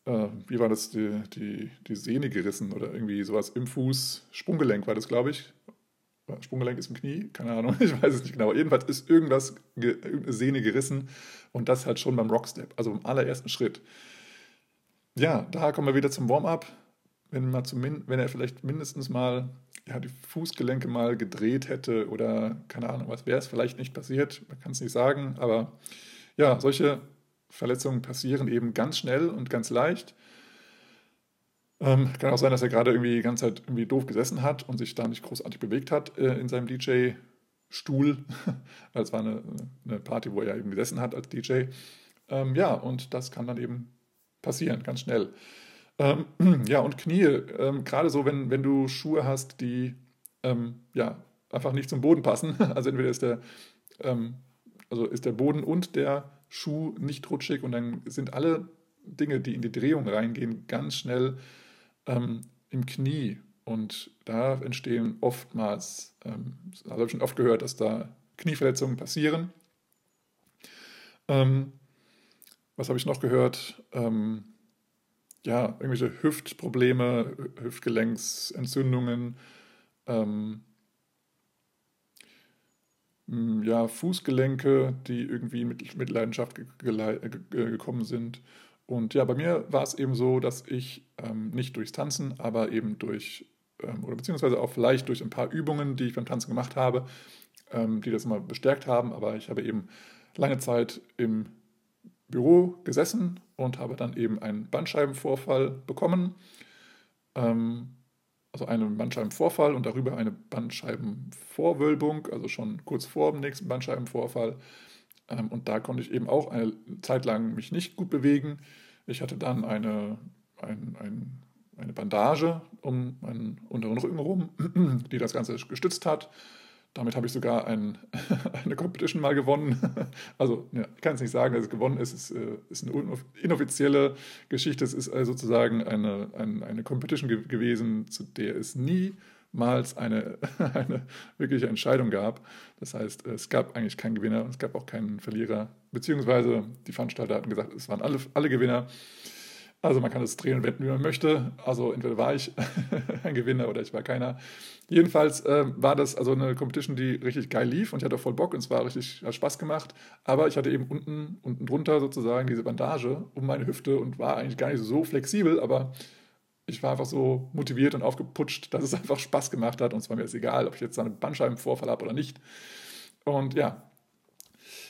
äh, wie war das, die, die, die Sehne gerissen oder irgendwie sowas im Fuß. Sprunggelenk war das, glaube ich. Sprunggelenk ist im Knie, keine Ahnung, ich weiß es nicht genau. Jedenfalls ist irgendwas, irgendeine Sehne gerissen und das halt schon beim Rockstep, also im allerersten Schritt. Ja, da kommen wir wieder zum Warm-up. Wenn, wenn er vielleicht mindestens mal ja, die Fußgelenke mal gedreht hätte oder keine Ahnung, was wäre es vielleicht nicht passiert, man kann es nicht sagen, aber ja, solche Verletzungen passieren eben ganz schnell und ganz leicht. Ähm, kann auch sein, dass er gerade irgendwie die ganze Zeit irgendwie doof gesessen hat und sich da nicht großartig bewegt hat äh, in seinem DJ-Stuhl. Es war eine, eine, Party, wo er eben gesessen hat als DJ. Ähm, ja, und das kann dann eben passieren, ganz schnell. Ähm, ja, und Knie, ähm, gerade so, wenn, wenn du Schuhe hast, die ähm, ja, einfach nicht zum Boden passen. Also entweder ist der, ähm, also ist der Boden und der Schuh nicht rutschig und dann sind alle Dinge, die in die Drehung reingehen, ganz schnell ähm, im Knie. Und da entstehen oftmals, das habe ich schon oft gehört, dass da Knieverletzungen passieren. Was habe ich noch gehört? Ähm, ja, irgendwelche Hüftprobleme, Hüftgelenksentzündungen, ähm, ja, Fußgelenke, die irgendwie mit, mit Leidenschaft ge ge gekommen sind. Und ja, bei mir war es eben so, dass ich ähm, nicht durchs Tanzen, aber eben durch, ähm, oder beziehungsweise auch vielleicht durch ein paar Übungen, die ich beim Tanzen gemacht habe, ähm, die das immer bestärkt haben. Aber ich habe eben lange Zeit im Büro gesessen und habe dann eben einen Bandscheibenvorfall bekommen. Ähm, also einen Bandscheibenvorfall und darüber eine Bandscheibenvorwölbung, also schon kurz vor dem nächsten Bandscheibenvorfall. Ähm, und da konnte ich eben auch eine Zeit lang mich nicht gut bewegen. Ich hatte dann eine, ein, ein, eine Bandage um meinen unteren Rücken herum, die das Ganze gestützt hat. Damit habe ich sogar ein, eine Competition mal gewonnen. Also ja, ich kann es nicht sagen, dass es gewonnen ist. Es äh, ist eine inoffizielle Geschichte. Es ist also sozusagen eine, eine, eine Competition ge gewesen, zu der es niemals eine, eine wirkliche Entscheidung gab. Das heißt, es gab eigentlich keinen Gewinner und es gab auch keinen Verlierer. Beziehungsweise die Veranstalter hatten gesagt, es waren alle, alle Gewinner. Also man kann es drehen und wenden, wie man möchte. Also entweder war ich ein Gewinner oder ich war keiner. Jedenfalls äh, war das also eine Competition, die richtig geil lief und ich hatte voll Bock und es war richtig hat Spaß gemacht. Aber ich hatte eben unten, unten drunter sozusagen diese Bandage um meine Hüfte und war eigentlich gar nicht so flexibel, aber ich war einfach so motiviert und aufgeputscht, dass es einfach Spaß gemacht hat und es war mir jetzt egal, ob ich jetzt einen Bandscheibenvorfall habe oder nicht. Und ja,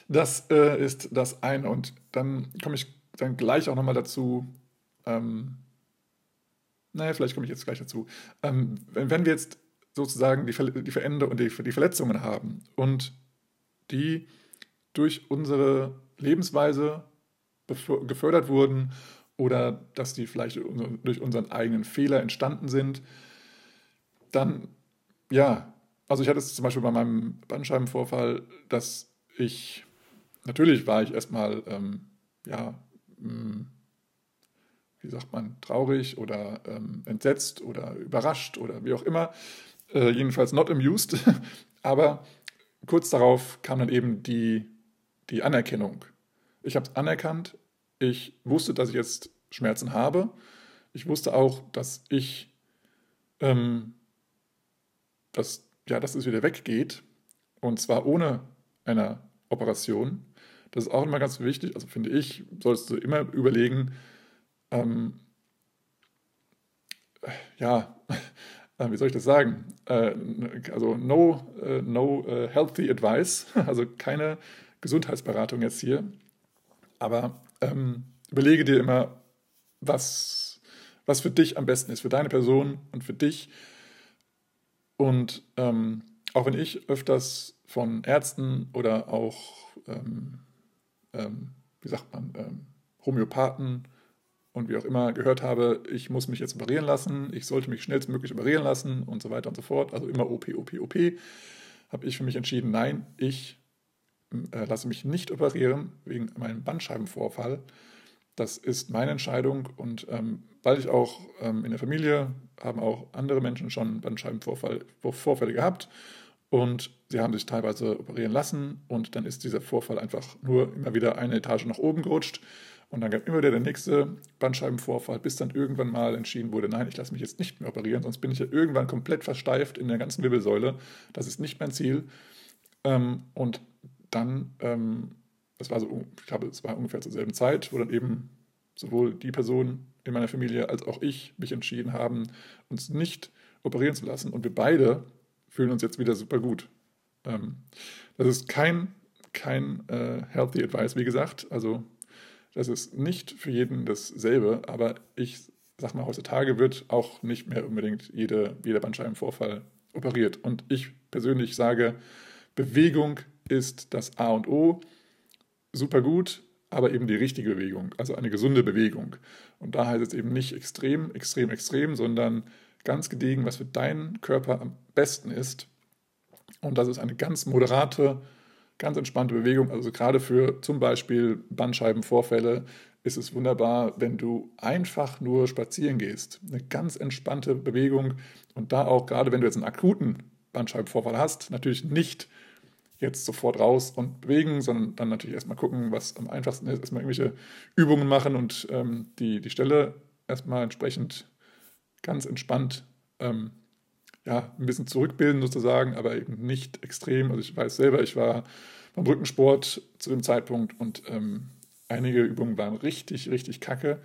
das äh, ist das eine. Und dann komme ich dann gleich auch nochmal dazu, ähm, naja, vielleicht komme ich jetzt gleich dazu. Ähm, wenn, wenn, wir jetzt sozusagen die, Ver die Veränderung, die, die Verletzungen haben und die durch unsere Lebensweise gefördert wurden oder dass die vielleicht durch unseren eigenen Fehler entstanden sind, dann ja, also ich hatte es zum Beispiel bei meinem Bandscheibenvorfall, dass ich, natürlich war ich erstmal, ähm, ja, mh, mm, wie sagt man, traurig oder ähm, entsetzt oder überrascht oder wie auch immer. Äh, jedenfalls not amused. Aber kurz darauf kam dann eben die, die Anerkennung. Ich habe es anerkannt. Ich wusste, dass ich jetzt Schmerzen habe. Ich wusste auch, dass ich, ähm, dass, ja, dass es wieder weggeht. Und zwar ohne eine Operation. Das ist auch immer ganz wichtig. Also finde ich, solltest du immer überlegen, ähm, ja, wie soll ich das sagen? Äh, also no, äh, no healthy advice, also keine Gesundheitsberatung jetzt hier. Aber ähm, überlege dir immer, was, was für dich am besten ist, für deine Person und für dich. Und ähm, auch wenn ich öfters von Ärzten oder auch, ähm, ähm wie sagt man, ähm, Homöopathen und wie auch immer gehört habe, ich muss mich jetzt operieren lassen, ich sollte mich schnellstmöglich operieren lassen und so weiter und so fort, also immer OP, OP, OP, habe ich für mich entschieden, nein, ich äh, lasse mich nicht operieren wegen meinem Bandscheibenvorfall. Das ist meine Entscheidung und ähm, weil ich auch ähm, in der Familie haben auch andere Menschen schon Bandscheibenvorfälle gehabt und sie haben sich teilweise operieren lassen und dann ist dieser Vorfall einfach nur immer wieder eine Etage nach oben gerutscht Und dann gab immer wieder der nächste Bandscheibenvorfall, bis dann irgendwann mal entschieden wurde, nein, ich lasse mich jetzt nicht mehr operieren, sonst bin ich ja irgendwann komplett versteift in der ganzen Wirbelsäule. Das ist nicht mein Ziel. Ähm, und dann, ähm, das war so, ich glaube, es war ungefähr zur selben Zeit, wo dann eben sowohl die Person in meiner Familie als auch ich mich entschieden haben, uns nicht operieren zu lassen. Und wir beide fühlen uns jetzt wieder super gut. Ähm, das ist kein, kein äh, healthy advice, wie gesagt. Also das ist nicht für jeden dasselbe, aber ich sag mal, heutzutage wird auch nicht mehr unbedingt jede, jeder Bandscheibenvorfall operiert. Und ich persönlich sage, Bewegung ist das A und O. Super gut, aber eben die richtige Bewegung, also eine gesunde Bewegung. Und da heißt es eben nicht extrem, extrem, extrem, sondern ganz gediegen, was für deinen Körper am besten ist. Und das ist eine ganz moderate, ganz entspannte Bewegung. Also gerade für zum Beispiel Bandscheibenvorfälle ist es wunderbar, wenn du einfach nur spazieren gehst. Eine ganz entspannte Bewegung und da auch gerade, wenn du jetzt einen akuten Bandscheibenvorfall hast, natürlich nicht jetzt sofort raus und bewegen, sondern dann natürlich erstmal gucken, was am einfachsten ist, erstmal irgendwelche Übungen machen und ähm, die, die Stelle erstmal entsprechend ganz entspannt ähm, ja, ein bisschen zurückbilden sozusagen, aber eben nicht extrem. Also ich weiß selber, ich war beim Rückensport zu dem Zeitpunkt und ähm, einige Übungen waren richtig, richtig kacke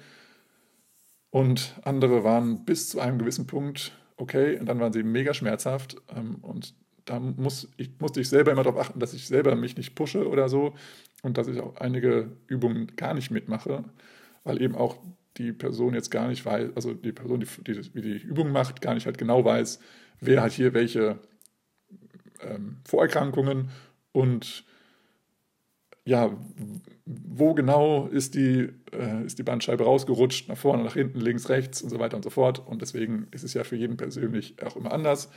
und andere waren bis zu einem gewissen Punkt okay und dann waren sie mega schmerzhaft ähm, und da muss ich, musste ich selber immer darauf achten, dass ich selber mich nicht pushe oder so und dass ich auch einige Übungen gar nicht mitmache, weil eben auch die Person jetzt gar nicht weiß, also die Person, die, die, die, die Übung macht, gar nicht halt genau weiß, wer hat hier welche ähm, Vorerkrankungen und ja, wo genau ist die, äh, ist die Bandscheibe rausgerutscht, nach vorne, nach hinten, links, rechts und so weiter und so fort. Und deswegen ist es ja für jeden persönlich auch immer anders.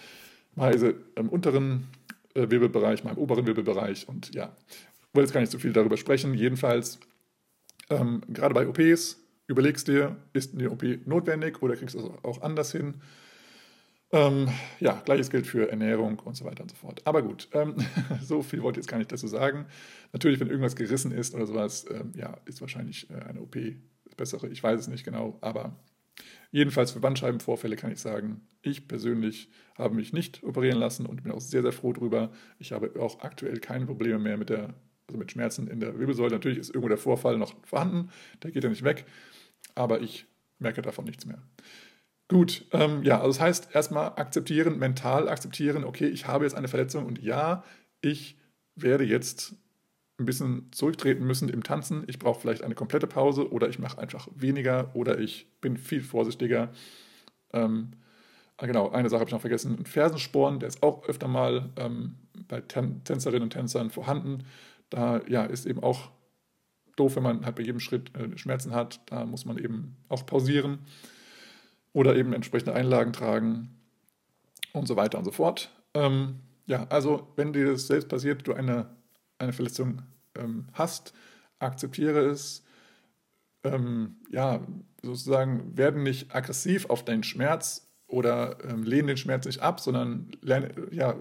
Mal im unteren äh, Wirbelbereich, mal im oberen Wirbelbereich. Und ja, wollte jetzt gar nicht so viel darüber sprechen. Jedenfalls, ähm, gerade bei OPs, überlegst dir, ist eine OP notwendig oder kriegst du es auch anders hin? Ähm, ja, gleiches gilt für Ernährung und so weiter und so fort. Aber gut, ähm, so viel wollte ich jetzt gar nicht dazu sagen. Natürlich, wenn irgendwas gerissen ist oder sowas, ähm, ja, ist wahrscheinlich äh, eine OP das bessere. Ich weiß es nicht genau, aber jedenfalls für Bandscheibenvorfälle kann ich sagen, ich persönlich habe mich nicht operieren lassen und bin auch sehr, sehr froh drüber. Ich habe auch aktuell keine Probleme mehr mit der, also mit Schmerzen in der Wirbelsäule. Natürlich ist irgendwo der Vorfall noch vorhanden, der geht ja nicht weg, aber ich merke davon nichts mehr. Gut, ähm, ja, also das heißt erstmal akzeptieren, mental akzeptieren, okay, ich habe jetzt eine Verletzung und ja, ich werde jetzt ein bisschen zurücktreten müssen im Tanzen. Ich brauche vielleicht eine komplette Pause oder ich mache einfach weniger oder ich bin viel vorsichtiger. Ähm, ah, genau, eine Sache habe ich noch vergessen: ein Fersensporn, der ist auch öfter mal ähm, bei Tän Tänzerinnen und Tänzern vorhanden. Da ja, ist eben auch doof, wenn man halt bei jedem Schritt äh, Schmerzen hat. Da muss man eben auch pausieren oder eben entsprechende Einlagen tragen und so weiter und so fort. Ähm, ja, also wenn dir das selbst passiert, du eine, eine Verletzung ähm, hast, akzeptiere es. Ähm, ja, sozusagen werden nicht aggressiv auf deinen Schmerz oder ähm, lehnen den Schmerz nicht ab, sondern lerne, ja,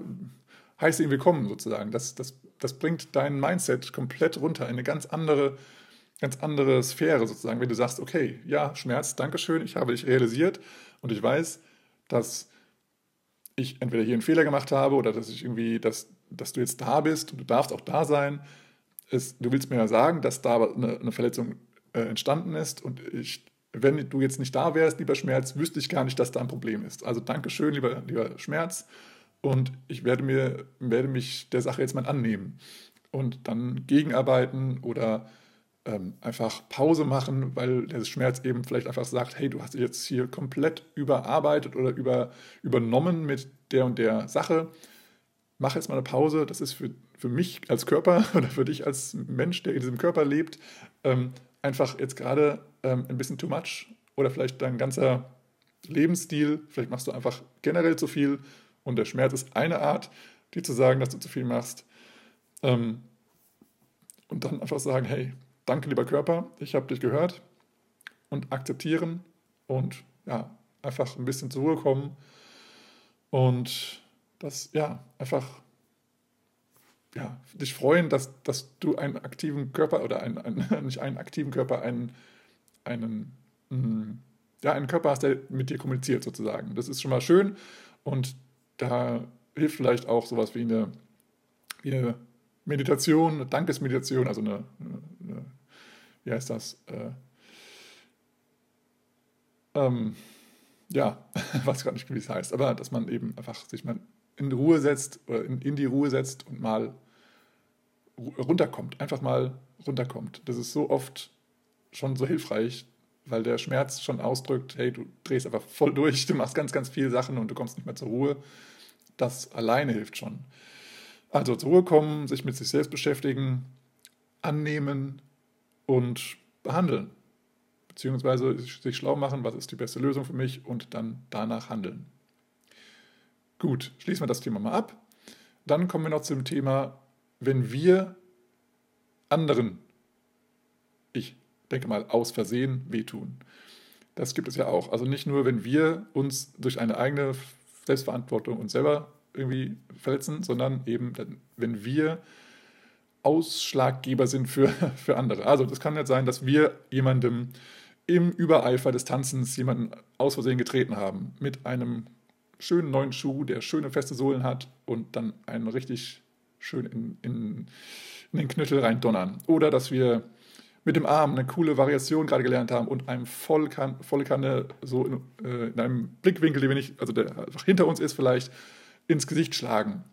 heiße ihn willkommen sozusagen. Das, das, das bringt dein Mindset komplett runter in eine ganz andere ganz andere Sphäre sozusagen, wenn du sagst, okay, ja, Schmerz, Dankeschön, ich habe dich realisiert und ich weiß, dass ich entweder hier einen Fehler gemacht habe oder dass ich irgendwie, dass, dass du jetzt da bist und du darfst auch da sein. Es, du willst mir ja sagen, dass da eine, eine Verletzung äh, entstanden ist und ich, wenn du jetzt nicht da wärst, lieber Schmerz, wüsste ich gar nicht, dass da ein Problem ist. Also Dankeschön, lieber, lieber Schmerz und ich werde, mir, werde mich der Sache jetzt mal annehmen und dann gegenarbeiten oder ähm, einfach Pause machen, weil der Schmerz eben vielleicht einfach sagt, hey, du hast dich jetzt hier komplett überarbeitet oder über, übernommen mit der und der Sache. Mach jetzt mal eine Pause. Das ist für, für mich als Körper oder für dich als Mensch, der in diesem Körper lebt, ähm, einfach jetzt gerade ähm, ein bisschen too much oder vielleicht dein ganzer Lebensstil. Vielleicht machst du einfach generell zu viel und der Schmerz ist eine Art, dir zu sagen, dass du zu viel machst. Ähm, und dann einfach sagen, hey, danke lieber Körper, ich habe dich gehört und akzeptieren und ja, einfach ein bisschen zur Ruhe kommen und das ja einfach ja, dich freuen, dass, dass du einen aktiven Körper oder einen, einen nicht einen aktiven Körper, einen, einen, mm, ja, einen Körper hast, der mit dir kommuniziert sozusagen. Das ist schon mal schön und da hilft vielleicht auch sowas wie eine, wie eine Meditation, eine Dankesmeditation, also eine, eine, wie heißt das? Äh, ähm, ja, weiß gar nicht, wie es heißt, aber dass man eben einfach sich mal in Ruhe setzt oder in, in die Ruhe setzt und mal runterkommt, einfach mal runterkommt. Das ist so oft schon so hilfreich, weil der Schmerz schon ausdrückt, hey, du drehst einfach voll durch, du machst ganz, ganz viele Sachen und du kommst nicht mehr zur Ruhe. Das alleine hilft schon. Also zur Ruhe kommen, sich mit sich selbst beschäftigen, annehmen und behandeln. Beziehungsweise sich schlau machen, was ist die beste Lösung für mich und dann danach handeln. Gut, schließen wir das Thema mal ab. Dann kommen wir noch zum Thema, wenn wir anderen, ich denke mal aus Versehen, wehtun. Das gibt es ja auch. Also nicht nur, wenn wir uns durch eine eigene Selbstverantwortung uns selber irgendwie verletzen, sondern eben, wenn wir Ausschlaggeber sind für, für andere. Also das kann jetzt sein, dass wir jemandem im Übereifer des Tanzens jemanden aus Versehen getreten haben mit einem schönen neuen Schuh, der schöne feste Sohlen hat und dann einen richtig schön in, in, in den Knüttel rein donnern. Oder dass wir mit dem Arm eine coole Variation gerade gelernt haben und einem Vollkan volle Kanne so in, äh, in, einem Blickwinkel, den wir nicht, also der einfach hinter uns ist, vielleicht ins Gesicht schlagen.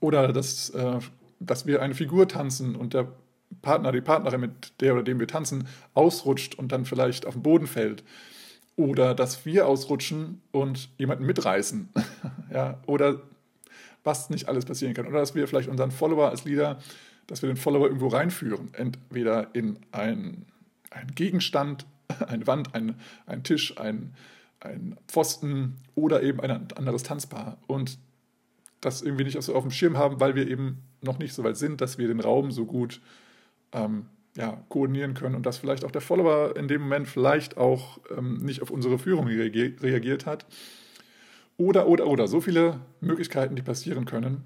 Oder dass, äh, dass wir eine Figur tanzen und der Partner, die Partnerin, mit der oder dem wir tanzen, ausrutscht und dann vielleicht auf den Boden fällt. Oder dass wir ausrutschen und jemanden mitreißen. ja, oder was nicht alles passieren kann. Oder dass wir vielleicht unseren Follower als Leader, dass wir den Follower irgendwo reinführen. Entweder in ein, ein Gegenstand, eine Wand, ein, ein Tisch, ein, ein Pfosten oder eben ein anderes Tanzpaar. Und das irgendwie nicht so auf dem Schirm haben, weil wir eben noch nicht so weit sind, dass wir den Raum so gut ähm, ja, koordinieren können und dass vielleicht auch der Follower in dem Moment vielleicht auch ähm, nicht auf unsere Führung reagiert hat. Oder, oder, oder, so viele Möglichkeiten, die passieren können.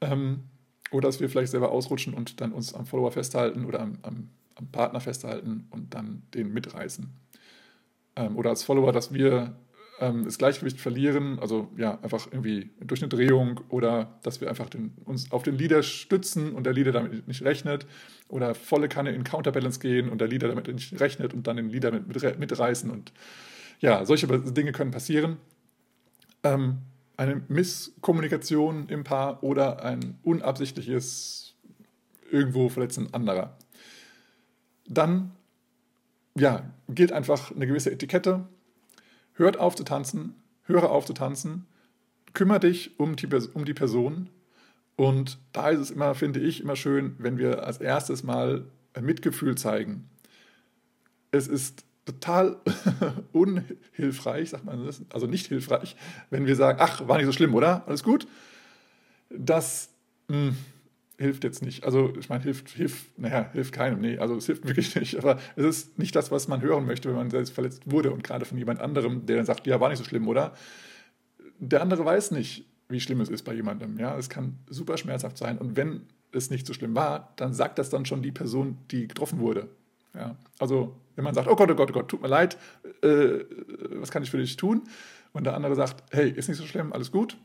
Ähm, oder dass wir vielleicht selber ausrutschen und dann uns am Follower festhalten oder am, am, am Partner festhalten und dann den mitreißen. Ähm, oder als Follower, dass wir ähm, das Gleichgewicht verlieren, also ja, einfach irgendwie durch eine Drehung oder dass wir einfach den, uns auf den Leader stützen und der Leader damit nicht rechnet oder volle Kanne in Counterbalance gehen und der Leader damit nicht rechnet und dann den Leader mit, mit, mitreißen und ja, solche Dinge können passieren. Ähm, eine Misskommunikation im Paar oder ein unabsichtliches irgendwo Verletzen anderer. Dann ja, gilt einfach eine gewisse Etikette hört auf zu tanzen, höre auf zu tanzen, kümmere dich um die, um die Person. Und da ist es immer, finde ich, immer schön, wenn wir als erstes mal Mitgefühl zeigen. Es ist total unhilfreich, sagt man das, also nicht hilfreich, wenn wir sagen, ach, war nicht so schlimm, oder? Alles gut? Das mh, hm, hilft jetzt nicht. Also ich meine, hilft, hilft, naja, hilft keinem, nee, also es hilft wirklich nicht. Aber es ist nicht das, was man hören möchte, wenn man selbst verletzt wurde und gerade von jemand anderem, der dann sagt, ja, war nicht so schlimm, oder? Der andere weiß nicht, wie schlimm es ist bei jemandem. Ja, es kann super schmerzhaft sein. Und wenn es nicht so schlimm war, dann sagt das dann schon die Person, die getroffen wurde. Ja, also wenn man sagt, oh Gott, oh Gott, oh Gott, tut mir leid, äh, was kann ich für dich tun? Und der andere sagt, hey, ist nicht so schlimm, alles gut,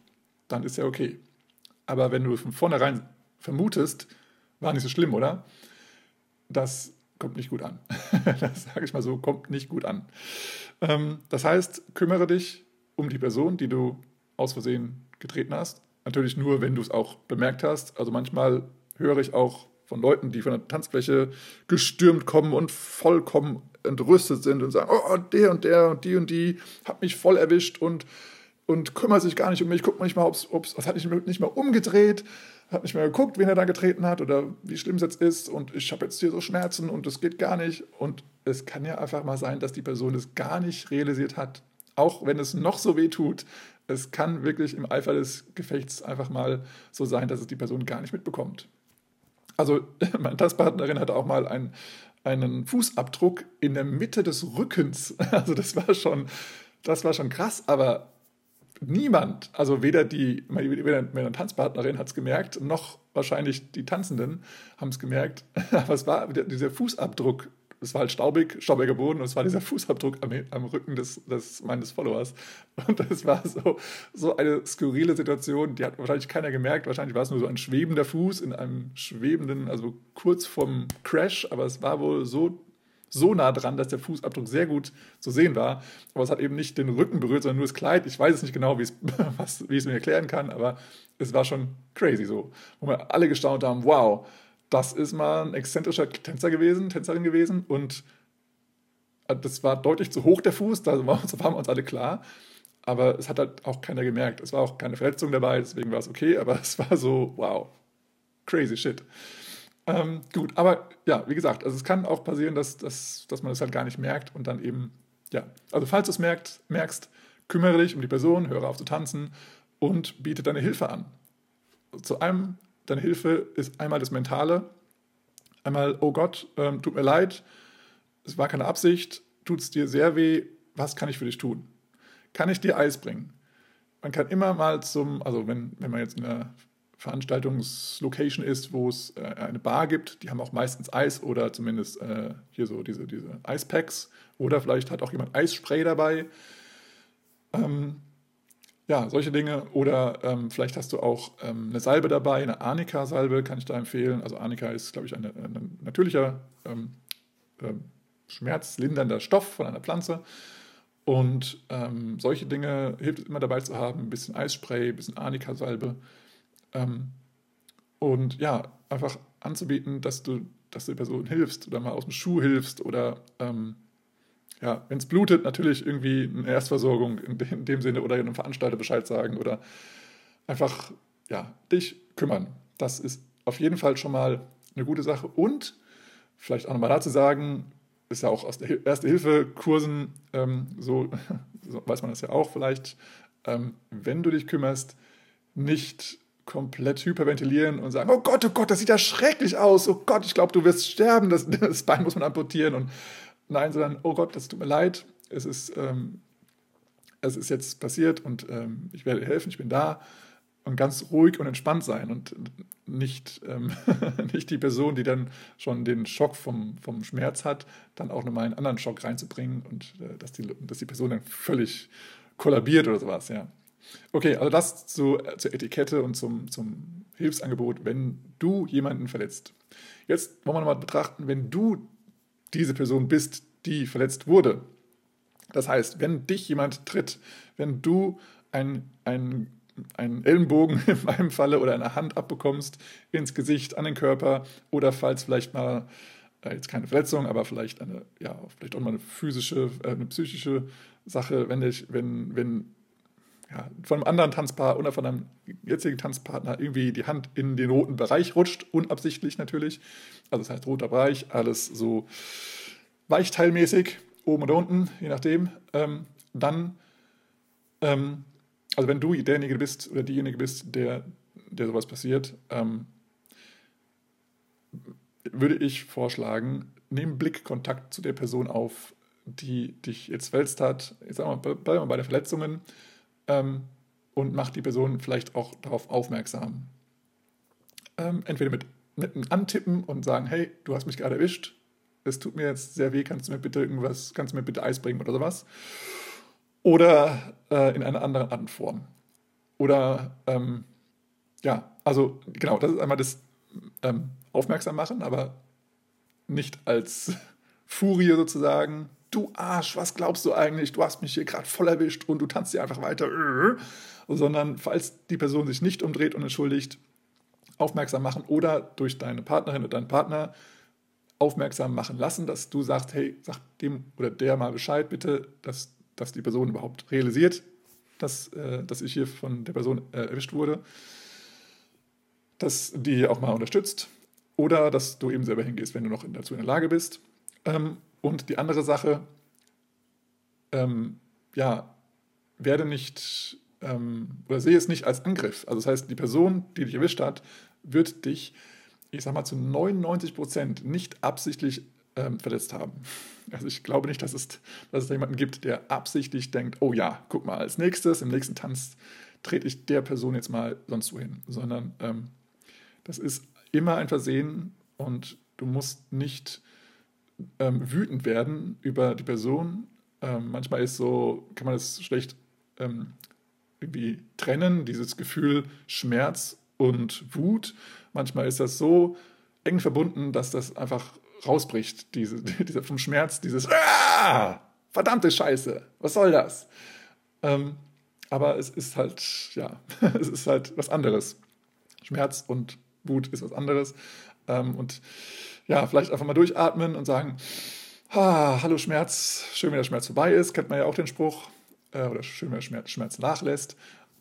dann ist ja okay. Aber wenn du von vornherein vermutest, war nicht so schlimm, oder? Das kommt nicht gut an. das sage ich mal so, kommt nicht gut an. Ähm, das heißt, kümmere dich um die Person, die du aus Versehen getreten hast. Natürlich nur, wenn du es auch bemerkt hast. Also manchmal höre ich auch von Leuten, die von der Tanzfläche gestürmt kommen und vollkommen entrüstet sind und sagen, oh, der und der und die und die hat mich voll erwischt und, und kümmert sich gar nicht um mich, guckt manchmal, ob es, das hat mich nicht mal umgedreht hat nicht mehr geguckt, wen er da getreten hat oder wie schlimm es jetzt ist und ich habe jetzt hier so Schmerzen und das geht gar nicht. Und es kann ja einfach mal sein, dass die Person es gar nicht realisiert hat, auch wenn es noch so weh tut. Es kann wirklich im Eifer des Gefechts einfach mal so sein, dass es die Person gar nicht mitbekommt. Also meine Tanzpartnerin hatte auch mal einen, einen Fußabdruck in der Mitte des Rückens. Also das war schon, das war schon krass, aber niemand, also weder die weder meine Tanzpartnerin hat es gemerkt, noch wahrscheinlich die Tanzenden haben es gemerkt, aber es war dieser Fußabdruck es war halt staubig, staubiger Boden und es war dieser Fußabdruck am, am Rücken des, des, meines Followers. Und das war so, so eine skurrile Situation, die hat wahrscheinlich keiner gemerkt. Wahrscheinlich war es nur so ein schwebender Fuß in einem schwebenden, also kurz vorm Crash, aber es war wohl so so nah dran, dass der Fußabdruck sehr gut zu sehen war. Aber es hat eben nicht den Rücken berührt, sondern nur das Kleid. Ich weiß es nicht genau, wie, es, was, wie ich es mir erklären kann, aber es war schon crazy so. Wo wir alle gestaunt haben, wow, das ist mal ein exzentrischer Tänzer gewesen, Tänzerin gewesen und äh, das war deutlich zu hoch der Fuß, da waren wir uns alle klar. Aber es hat halt auch keiner gemerkt. Es war auch keine Verletzung dabei, deswegen war es okay, aber es war so, wow, crazy shit. Ähm, gut, aber ja, wie gesagt, also es kann auch passieren, dass, dass, dass man es das halt gar nicht merkt und dann eben, ja, also falls du es merkst, merkst, kümmere dich um die Person, höre auf zu tanzen und biete deine Hilfe an. Zu einem deine Hilfe ist einmal das Mentale, einmal, oh Gott, ähm, tut mir leid, es war keine Absicht, tut es dir sehr weh, was kann ich für dich tun? Kann ich dir Eis bringen? Man kann immer mal zum, also wenn, wenn man jetzt in einer Veranstaltungslocation ist, wo es äh, eine Bar gibt, die haben auch meistens Eis oder zumindest äh, hier so diese, diese Eispacks oder vielleicht hat auch jemand Eisspray dabei. Ähm, ja, solche Dinge. Oder ähm, vielleicht hast du auch ähm, eine Salbe dabei, eine Arnika-Salbe kann ich da empfehlen. Also Arnika ist, glaube ich, ein natürlicher ähm, ähm, schmerzlindernder Stoff von einer Pflanze. Und ähm, solche Dinge hilft es immer dabei zu haben. Ein bisschen Eisspray, ein bisschen Arnika-Salbe. Ähm, und ja, einfach anzubieten, dass du, dass du der Person hilfst oder mal aus dem Schuh hilfst oder ja, wenn es blutet, natürlich irgendwie eine Erstversorgung in dem, in dem Sinne oder einem Veranstalter Bescheid sagen oder einfach ja, dich kümmern. Das ist auf jeden Fall schon mal eine gute Sache. Und vielleicht auch nochmal dazu sagen, ist ja auch aus der Erste-Hilfe-Kursen, ähm, so, so, weiß man das ja auch vielleicht, ähm, wenn du dich kümmerst, nicht komplett hyperventilieren und sagen, oh Gott, oh Gott, das sieht ja schrecklich aus, oh Gott, ich glaube, du wirst sterben, das, das Bein muss man amputieren und Nein, sondern, oh Gott, das tut mir leid, es ist, ähm, es ist jetzt passiert und ähm, ich werde helfen, ich bin da. Und ganz ruhig und entspannt sein und nicht, ähm, nicht die Person, die dann schon den Schock vom, vom Schmerz hat, dann auch nochmal einen anderen Schock reinzubringen und äh, dass, die, dass die Person dann völlig kollabiert oder sowas, ja. Okay, also das zu, äh, zur Etikette und zum, zum Hilfsangebot, wenn du jemanden verletzt. Jetzt wollen wir nochmal betrachten, wenn du diese Person bist, die verletzt wurde. Das heißt, wenn dich jemand tritt, wenn du einen ein Ellenbogen in meinem Falle oder eine Hand abbekommst ins Gesicht, an den Körper oder falls vielleicht mal äh, jetzt keine Verletzung, aber vielleicht eine, ja, vielleicht auch mal eine physische, äh, eine psychische Sache, wenn dich, wenn, wenn ja, von einem anderen Tanzpaar oder von einem jetzigen Tanzpartner irgendwie die Hand in den roten Bereich rutscht, unabsichtlich natürlich. Also das heißt roter Bereich, alles so weichteilmäßig, oben oder unten, je nachdem. Ähm, dann, ähm, also wenn du derjenige bist oder diejenige bist, der, der sowas passiert, ähm, würde ich vorschlagen, nimm Blickkontakt zu der Person auf, die dich jetzt verletzt hat. Jetzt sagen wir mal bei den Verletzungen ähm, und macht die Person vielleicht auch darauf aufmerksam. Ähm, entweder mit, einem Antippen und sagen, hey, du hast mich gerade erwischt, es tut mir jetzt sehr weh, kannst du mir bitte irgendwas, kannst du mir bitte Eis bringen oder sowas. Oder äh, in einer anderen Art und Form. Oder ähm, ja, also genau, das ist einmal das ähm, Aufmerksam machen, aber nicht als Furie sozusagen, du Arsch, was glaubst du eigentlich? Du hast mich hier gerade voll erwischt und du tanzt hier einfach weiter. Sondern falls die Person sich nicht umdreht und entschuldigt, aufmerksam machen oder durch deine Partnerin oder deinen Partner aufmerksam machen lassen, dass du sagst, hey, sag dem oder der mal Bescheid bitte, dass, dass die Person überhaupt realisiert, dass, äh, dass ich hier von der Person äh, erwischt wurde, dass die auch mal unterstützt oder dass du eben selber hingehst, wenn du noch dazu in der Lage bist. Ähm, und die andere Sache, ähm, ja, werde nicht ähm, oder sehe es nicht als Angriff. Also das heißt, die Person, die dich erwischt hat, wird dich, ich sag mal, zu 99 Prozent nicht absichtlich ähm, verletzt haben. Also ich glaube nicht, dass es, dass es da jemanden gibt, der absichtlich denkt, oh ja, guck mal, als nächstes, im nächsten Tanz trete ich der Person jetzt mal sonst wohin, sondern ähm, das ist immer ein Versehen und du musst nicht ähm, wütend werden über die Person. Ähm, manchmal ist so, kann man das schlecht ähm, irgendwie trennen, dieses Gefühl Schmerz und Wut. Manchmal ist das so eng verbunden, dass das einfach rausbricht, diese, dieser vom Schmerz, dieses ah, verdammte Scheiße, was soll das? Ähm, aber es ist halt, ja, es ist halt was anderes. Schmerz und Wut ist was anderes. Ähm, und ja, vielleicht einfach mal durchatmen und sagen, ah, hallo Schmerz, schön, wenn der Schmerz vorbei ist, kennt man ja auch den Spruch, äh, oder schön, wenn der Schmerz, Schmerz nachlässt.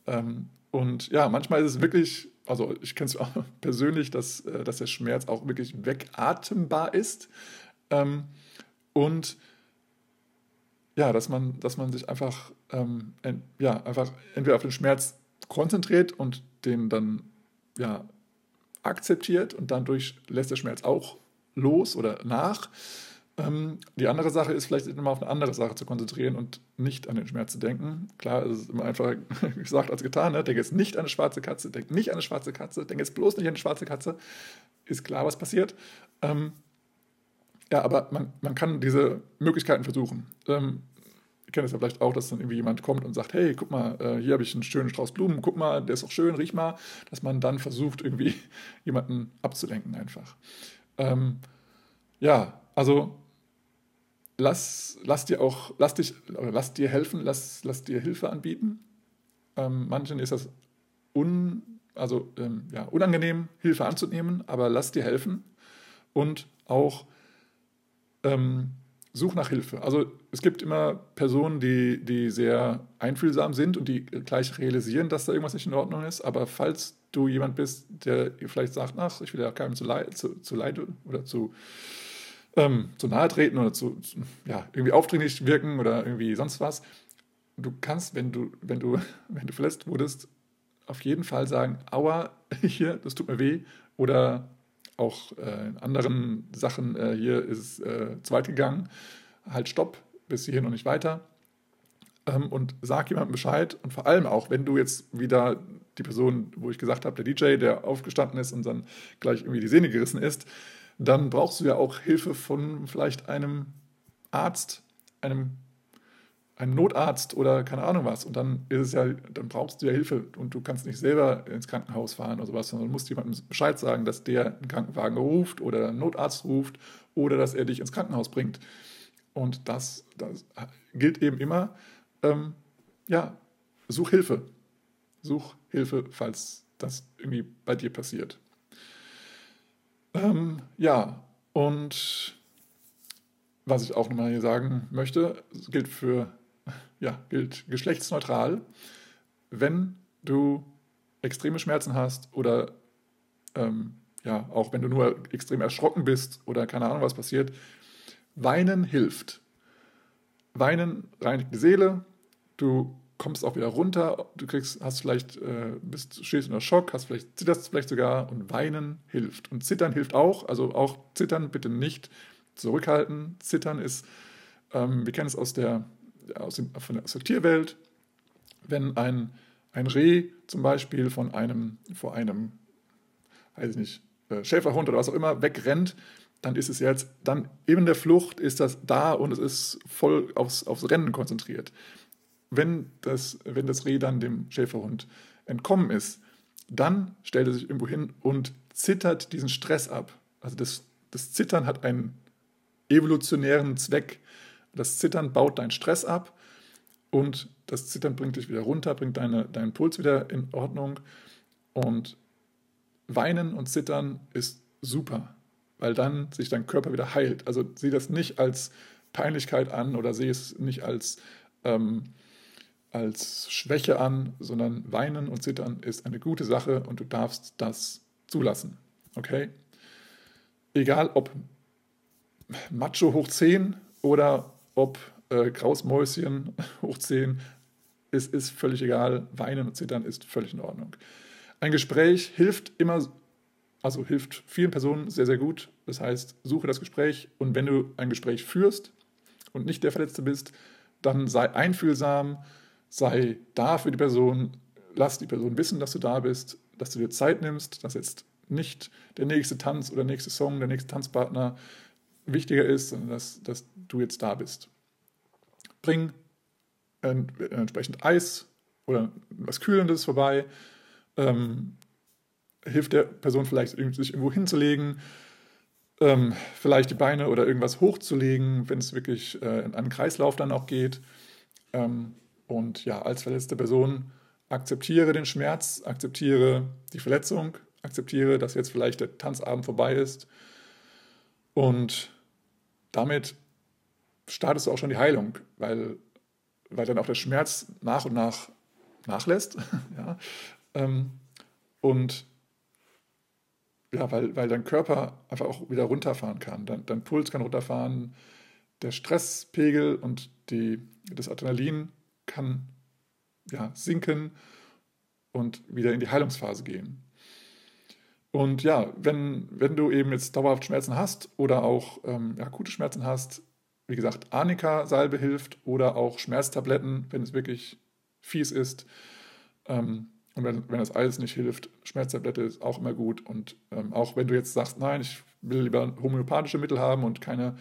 Ähm, und ja, manchmal ist es wirklich, also ich kenne es auch persönlich, dass, äh, dass der Schmerz auch wirklich wegatembar ist. Ähm, und ja, dass man, dass man sich einfach, ähm, en, ja, einfach entweder auf den Schmerz konzentriert und den dann ja, akzeptiert und dann durch lässt der Schmerz auch los oder nach. Ähm, die andere Sache ist vielleicht immer auf eine andere Sache zu konzentrieren und nicht an den Schmerz zu denken. Klar, es ist immer einfacher gesagt als getan. Ne? Denk jetzt nicht an eine schwarze Katze, denk nicht an eine schwarze Katze, denk jetzt bloß nicht an eine schwarze Katze. Ist klar, was passiert. Ähm, ja, aber man, man kann diese Möglichkeiten versuchen. Ähm, ihr kennt es ja vielleicht auch, dass dann irgendwie jemand kommt und sagt, hey, guck mal, äh, hier habe ich einen schönen Strauß Blumen, guck mal, der ist auch schön, riech mal, dass man dann versucht, irgendwie jemanden abzulenken einfach. Ähm, ja, also lass, lass dir auch, lass dich, lass dir helfen, lass, lass dir Hilfe anbieten. Ähm, manchen ist das un, also, ähm, ja, unangenehm, Hilfe anzunehmen, aber lass dir helfen und auch ähm, such nach Hilfe. Also es gibt immer Personen, die, die sehr einfühlsam sind und die gleich realisieren, dass da irgendwas nicht in Ordnung ist. Aber falls du jemand bist, der vielleicht sagt, ach, ich will ja keinem zu leid, zu, zu leid oder zu, ähm, zu nahe treten oder zu, zu, ja, irgendwie aufdringlich wirken oder irgendwie sonst was. Du kannst, wenn du, wenn du, wenn du verletzt wurdest, auf jeden Fall sagen, aua, hier, das tut mir weh. Oder auch äh, in anderen Sachen, äh, hier ist äh, zu weit gegangen, halt stopp, bis hierhin und nicht weiter. Ähm, und sag jemandem Bescheid und vor allem auch, wenn du jetzt wieder die Person, wo ich gesagt habe, der DJ, der aufgestanden ist und dann gleich irgendwie die Sehne gerissen ist, dann brauchst du ja auch Hilfe von vielleicht einem Arzt, einem, einem Notarzt oder keine Ahnung was. Und dann ist es ja, dann brauchst du ja Hilfe und du kannst nicht selber ins Krankenhaus fahren oder sowas, sondern du musst jemandem Bescheid sagen, dass der einen Krankenwagen ruft oder einen Notarzt ruft oder dass er dich ins Krankenhaus bringt. Und das, das gilt eben immer, ähm, ja, such Hilfe. Such Hilfe, falls das irgendwie bei dir passiert. Ähm, ja, und was ich auch nochmal hier sagen möchte, gilt für, ja, gilt geschlechtsneutral. Wenn du extreme Schmerzen hast oder ähm, ja, auch wenn du nur extrem erschrocken bist oder keine Ahnung, was passiert, weinen hilft. Weinen reinigt die Seele, du kommst auch wieder runter, du kriegst, hast vielleicht, äh, bist, stehst unter Schock, hast vielleicht, zitterst vielleicht sogar und weinen hilft. Und zittern hilft auch, also auch zittern bitte nicht zurückhalten. Zittern ist, ähm, wir kennen es aus der, aus, dem, von der, aus der Tierwelt, wenn ein, ein Reh zum Beispiel von einem, vor einem, weiß ich nicht, äh, Schäferhund oder was auch immer wegrennt, dann ist es jetzt, dann eben der Flucht ist das da und es ist voll aufs, aufs Rennen konzentriert wenn das, wenn das Reh dann dem Schäferhund entkommen ist, dann stellt er sich irgendwo hin und zittert diesen Stress ab. Also das, das Zittern hat einen evolutionären Zweck. Das Zittern baut deinen Stress ab und das Zittern bringt dich wieder runter, bringt deine, deinen Puls wieder in Ordnung. Und Weinen und Zittern ist super, weil dann sich dein Körper wieder heilt. Also sieh das nicht als Peinlichkeit an oder sieh es nicht als ähm, als Schwäche an, sondern weinen und zittern ist eine gute Sache und du darfst das zulassen. Okay? Egal ob Macho hoch 10 oder ob äh, Krausmäuschen hoch 10, es ist völlig egal. Weinen und zittern ist völlig in Ordnung. Ein Gespräch hilft immer also hilft vielen Personen sehr, sehr gut. Das heißt, suche das Gespräch und wenn du ein Gespräch führst und nicht der Verletzte bist, dann sei einfühlsam, sei da für die Person, lass die Person wissen, dass du da bist, dass du dir Zeit nimmst, dass jetzt nicht der nächste Tanz oder der nächste Song, der nächste Tanzpartner wichtiger ist, sondern dass, dass du jetzt da bist. Bring entsprechend Eis oder was Kühlendes vorbei. Ähm, hilft der Person vielleicht, sich irgendwo hinzulegen, ähm, vielleicht die Beine oder irgendwas hochzulegen, wenn es wirklich äh, in einen Kreislauf dann auch geht. Ähm, und ja, als verletzte Person akzeptiere den Schmerz, akzeptiere die Verletzung, akzeptiere, dass jetzt vielleicht der Tanzabend vorbei ist. Und damit startest du auch schon die Heilung, weil, weil dann auch der Schmerz nach und nach nachlässt. ja, ähm, und ja, weil, weil dein Körper einfach auch wieder runterfahren kann. Dein, dein Puls kann runterfahren, der Stresspegel und die, das Adrenalin kann ja, sinken und wieder in die Heilungsphase gehen. Und ja, wenn, wenn du eben jetzt dauerhaft Schmerzen hast oder auch ähm, akute Schmerzen hast, wie gesagt, Arnika-Salbe hilft oder auch Schmerztabletten, wenn es wirklich fies ist. Ähm, und wenn, wenn das alles nicht hilft, Schmerztablette ist auch immer gut. Und ähm, auch wenn du jetzt sagst, nein, ich will lieber homöopathische Mittel haben und keine,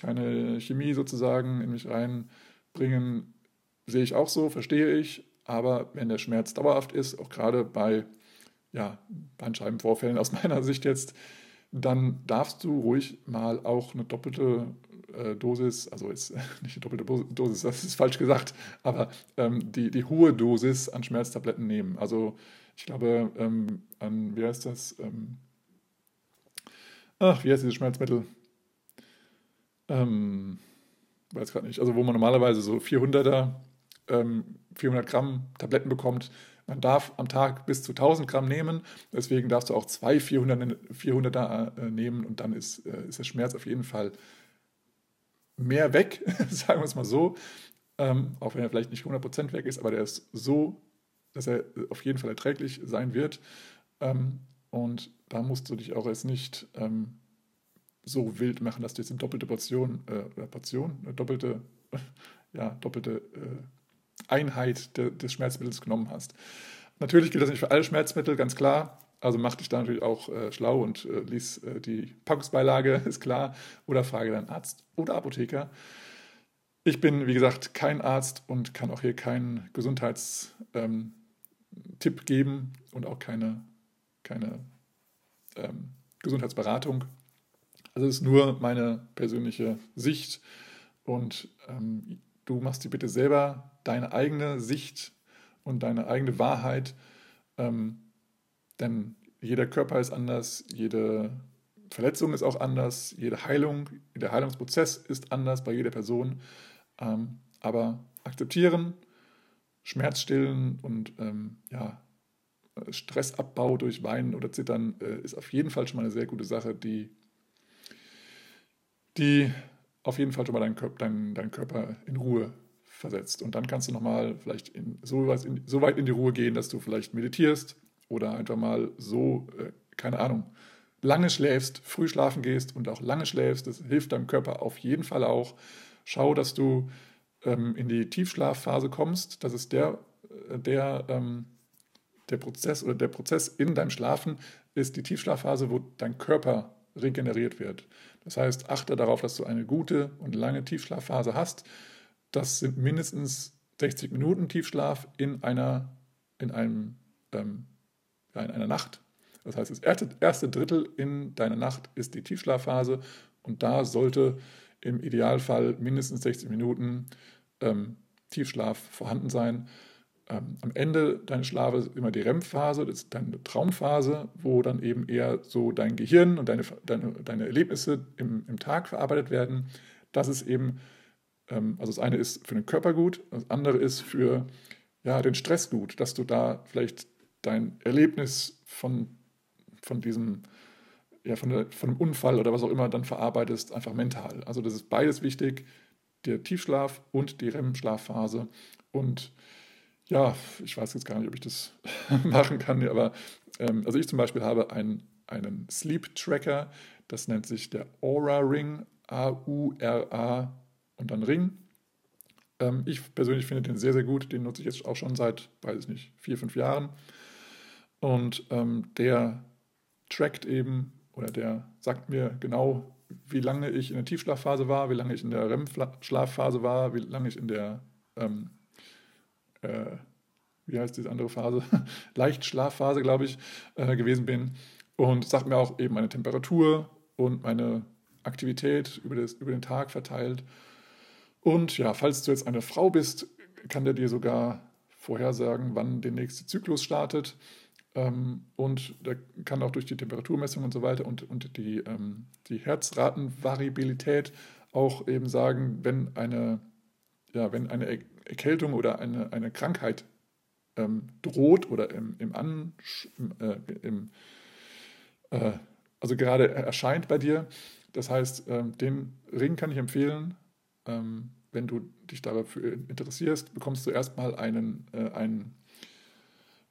keine Chemie sozusagen in mich reinbringen, sehe ich auch so, verstehe ich. Aber wenn der Schmerz dauerhaft ist, auch gerade bei ja, Bandscheibenvorfällen aus meiner Sicht jetzt, dann darfst du ruhig mal auch eine doppelte äh, Dosis, also ist nicht eine doppelte Dosis, das ist falsch gesagt, aber ähm, die, die hohe Dosis an Schmerztabletten nehmen. Also ich glaube, ähm, an, wie heißt das? Ähm, ach, wie heißt dieses Schmerzmittel? Ähm, weiß gerade nicht. Also wo man normalerweise so 400er, 400 Gramm Tabletten bekommt, man darf am Tag bis zu 1000 Gramm nehmen, deswegen darfst du auch zwei 400, 400er äh, nehmen und dann ist, äh, ist der Schmerz auf jeden Fall mehr weg, sagen wir es mal so. Ähm, auch wenn er vielleicht nicht 100% weg ist, aber der ist so, dass er auf jeden Fall erträglich sein wird. Ähm, und da musst du dich auch erst nicht ähm, so wild machen, dass du jetzt eine doppelte Portion, äh, Portion, eine doppelte, ja, doppelte äh, Einheit de, des Schmerzmittels genommen hast. Natürlich gilt das nicht für alle Schmerzmittel, ganz klar. Also mach dich da natürlich auch äh, schlau und äh, lies äh, die Packungsbeilage, ist klar. Oder frage deinen Arzt oder Apotheker. Ich bin, wie gesagt, kein Arzt und kann auch hier keinen Gesundheitstipp ähm, geben und auch keine, keine ähm, Gesundheitsberatung. Also es ist nur meine persönliche Sicht und ähm, du machst dir bitte selber deine eigene Sicht und deine eigene Wahrheit, ähm, denn jeder Körper ist anders, jede Verletzung ist auch anders, jede Heilung, der Heilungsprozess ist anders bei jeder Person. Ähm, aber akzeptieren, Schmerz stillen und ähm, ja, Stressabbau durch Weinen oder Zittern äh, ist auf jeden Fall schon mal eine sehr gute Sache, die, die auf jeden Fall schon mal deinen Körper, dein, dein Körper in Ruhe versetzt. Und dann kannst du nochmal vielleicht in, so, weit in, so weit in die Ruhe gehen, dass du vielleicht meditierst oder einfach mal so, äh, keine Ahnung, lange schläfst, früh schlafen gehst und auch lange schläfst. Das hilft deinem Körper auf jeden Fall auch. Schau, dass du ähm, in die Tiefschlafphase kommst. Das ist der, äh, der, ähm, der Prozess oder der Prozess in deinem Schlafen ist die Tiefschlafphase, wo dein Körper regeneriert wird. Das heißt, achte darauf, dass du eine gute und lange Tiefschlafphase hast. Das sind mindestens 60 Minuten Tiefschlaf in einer, in einem, ähm, in einer Nacht. Das heißt, das erste, erste Drittel in deiner Nacht ist die Tiefschlafphase und da sollte im Idealfall mindestens 60 Minuten ähm, Tiefschlaf vorhanden sein. Ähm, am Ende deines Schlafes immer die REM-Phase, das ist deine Traumphase, wo dann eben eher so dein Gehirn und deine, deine, deine Erlebnisse im, im Tag verarbeitet werden. Das ist eben, ähm, also das eine ist für den Körper gut, das andere ist für ja, den Stress gut, dass du da vielleicht dein Erlebnis von, von diesem ja, von, der, von einem Unfall oder was auch immer dann verarbeitest, einfach mental. Also das ist beides wichtig, der Tiefschlaf und die REM-Schlafphase. Und ja, ich weiß jetzt gar nicht, ob ich das machen kann, aber ähm, also ich zum Beispiel habe ein, einen Sleep Tracker, das nennt sich der Aura Ring, A-U-R-A und dann Ring. Ähm, ich persönlich finde den sehr, sehr gut. Den nutze ich jetzt auch schon seit, weiß ich nicht, vier, fünf Jahren. Und ähm, der trackt eben oder der sagt mir genau, wie lange ich in der Tiefschlafphase war, wie lange ich in der REM-Schlafphase war, wie lange ich in der, ähm, äh, wie heißt diese andere Phase, Leichtschlafphase, glaube ich, äh, gewesen bin. Und sagt mir auch eben meine Temperatur und meine Aktivität über, das, über den Tag verteilt. Und ja, falls du jetzt eine Frau bist, kann der dir sogar vorhersagen, wann der nächste Zyklus startet. Ähm, und der kann auch durch die Temperaturmessung und so weiter und, und die, ähm, die Herzratenvariabilität auch eben sagen, wenn eine, ja, wenn eine Erkältung oder eine, eine Krankheit ähm, droht oder im, im, An, äh, im äh, also gerade erscheint bei dir. Das heißt, ähm, den Ring kann ich empfehlen. Ähm, wenn du dich dafür interessierst, bekommst du erstmal einen, äh, einen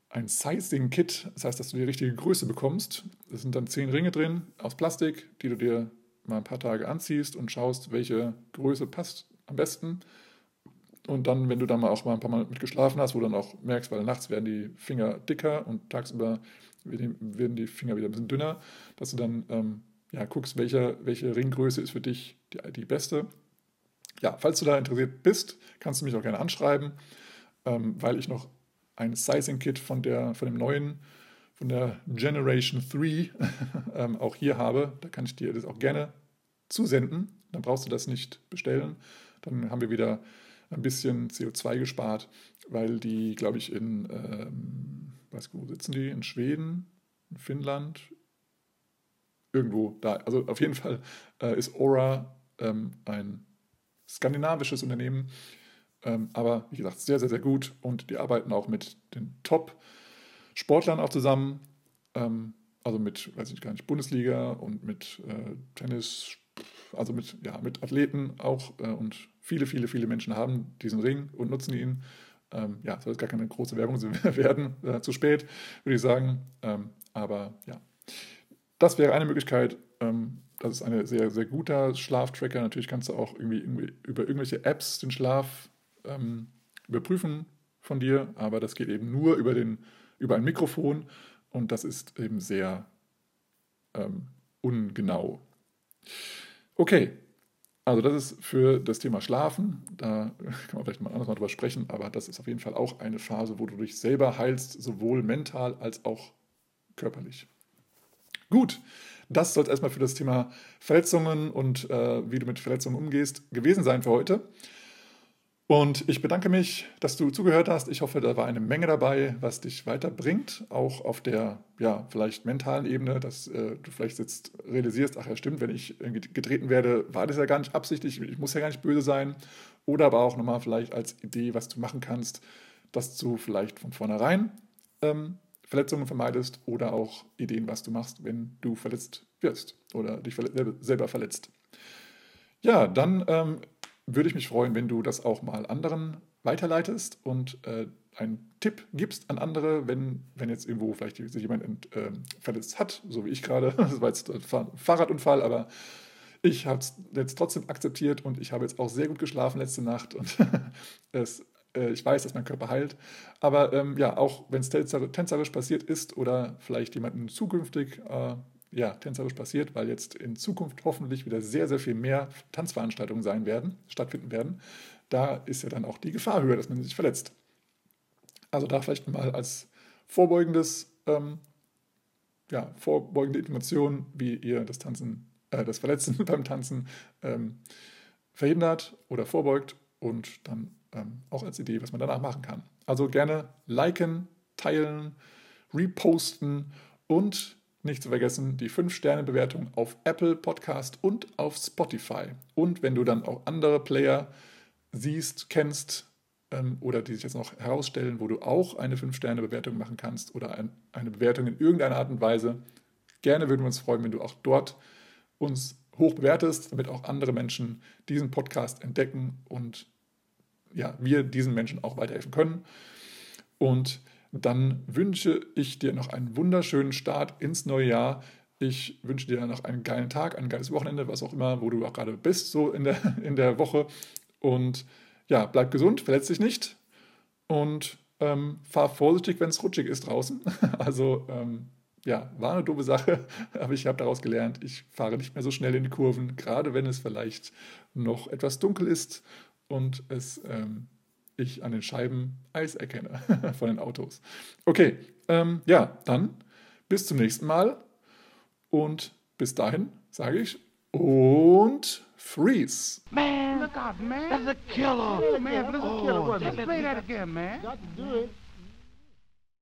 ein Sizing-Kit, das heißt, dass du die richtige Größe bekommst. Es sind dann zehn Ringe drin aus Plastik, die du dir mal ein paar Tage anziehst und schaust, welche Größe passt am besten. Und dann, wenn du dann mal auch mal ein paar Mal mit geschlafen hast, wo du dann auch merkst, weil nachts werden die Finger dicker und tagsüber werden die Finger wieder ein bisschen dünner, dass du dann ähm, ja, guckst, welche, welche Ringgröße ist für dich die, die beste. Ja, falls du da interessiert bist, kannst du mich auch gerne anschreiben, ähm, weil ich noch ein Sizing-Kit von, von dem neuen, von der Generation 3 ähm, auch hier habe. Da kann ich dir das auch gerne zusenden. Dann brauchst du das nicht bestellen. Dann haben wir wieder ein bisschen CO2 gespart, weil die, glaube ich, in, ähm, weiß wo sitzen die? In Schweden, in Finnland, irgendwo da. Also auf jeden Fall äh, ist Aura ähm, ein skandinavisches Unternehmen, ähm, aber wie gesagt, sehr, sehr, sehr gut und die arbeiten auch mit den Top-Sportlern auch zusammen. Ähm, also mit, weiß ich gar nicht, Bundesliga und mit äh, Tennis, also mit, ja, mit Athleten auch äh, und viele, viele, viele Menschen haben diesen Ring und nutzen ihn. Ähm, ja, soll jetzt gar keine große Werbung werden, äh, zu spät, würde ich sagen. Ähm, aber ja, das wäre eine Möglichkeit. Ähm, das ist ein sehr, sehr guter Schlaftracker. Natürlich kannst du auch irgendwie, irgendwie über irgendwelche Apps den Schlaf ähm, überprüfen von dir, aber das geht eben nur über, den, über ein Mikrofon und das ist eben sehr ähm, ungenau. Okay, also das ist für das Thema Schlafen, da kann man vielleicht mal anders mal drüber sprechen, aber das ist auf jeden Fall auch eine Phase, wo du dich selber heilst, sowohl mental als auch körperlich. Gut, das soll es erstmal für das Thema Verletzungen und äh, wie du mit Verletzungen umgehst gewesen sein für heute. Und ich bedanke mich, dass du zugehört hast. Ich hoffe, da war eine Menge dabei, was dich weiterbringt, auch auf der, ja, vielleicht mentalen Ebene, dass äh, du vielleicht jetzt realisierst, ach ja, stimmt, wenn ich getreten werde, war das ja gar nicht absichtlich, ich muss ja gar nicht böse sein. Oder aber auch nochmal vielleicht als Idee, was du machen kannst, dass du vielleicht von vornherein ähm, Verletzungen vermeidest oder auch Ideen, was du machst, wenn du verletzt wirst oder dich selber verletzt. Ja, dann ähm, würde ich mich freuen, wenn du das auch mal anderen weiterleitest und äh, einen Tipp gibst an andere, wenn, wenn jetzt irgendwo vielleicht sich jemand ent, äh, verletzt hat, so wie ich gerade. Das war jetzt ein Fahrradunfall, aber ich habe es jetzt trotzdem akzeptiert und ich habe jetzt auch sehr gut geschlafen letzte Nacht und es, äh, ich weiß, dass mein Körper heilt. Aber ähm, ja, auch wenn es tänzerisch passiert ist oder vielleicht jemanden zukünftig äh, ja, tänzerisch passiert, weil jetzt in Zukunft hoffentlich wieder sehr, sehr viel mehr Tanzveranstaltungen sein werden, stattfinden werden. Da ist ja dann auch die Gefahr höher, dass man sich verletzt. Also da vielleicht mal als vorbeugendes, ähm, ja, vorbeugende Information, wie ihr das Tanzen, äh, das Verletzen beim Tanzen ähm, verhindert oder vorbeugt und dann ähm, auch als Idee, was man danach machen kann. Also gerne liken, teilen, reposten und nicht zu vergessen, die 5-Sterne-Bewertung auf Apple Podcast und auf Spotify. Und wenn du dann auch andere Player siehst, kennst ähm, oder die sich jetzt noch herausstellen, wo du auch eine 5-Sterne-Bewertung machen kannst oder ein, eine Bewertung in irgendeiner Art und Weise, gerne würden wir uns freuen, wenn du auch dort uns hoch bewertest, damit auch andere Menschen diesen Podcast entdecken und ja, wir diesen Menschen auch weiterhelfen können. Und dann wünsche ich dir noch einen wunderschönen Start ins neue Jahr. Ich wünsche dir noch einen geilen Tag, ein geiles Wochenende, was auch immer, wo du auch gerade bist, so in der, in der Woche. Und ja, bleib gesund, verletz dich nicht und ähm, fahr vorsichtig, wenn es rutschig ist draußen. Also ähm, ja, war eine doofe Sache, aber ich habe daraus gelernt, ich fahre nicht mehr so schnell in die Kurven, gerade wenn es vielleicht noch etwas dunkel ist und es ähm, ich an den Scheiben Eis erkenne von den Autos. Okay, ähm, ja, dann bis zum nächsten Mal und bis dahin sage ich und freeze. Man, look out, man. That's a killer. Yeah, man, that's a killer. Oh, Let's play that again, man. Got to do it.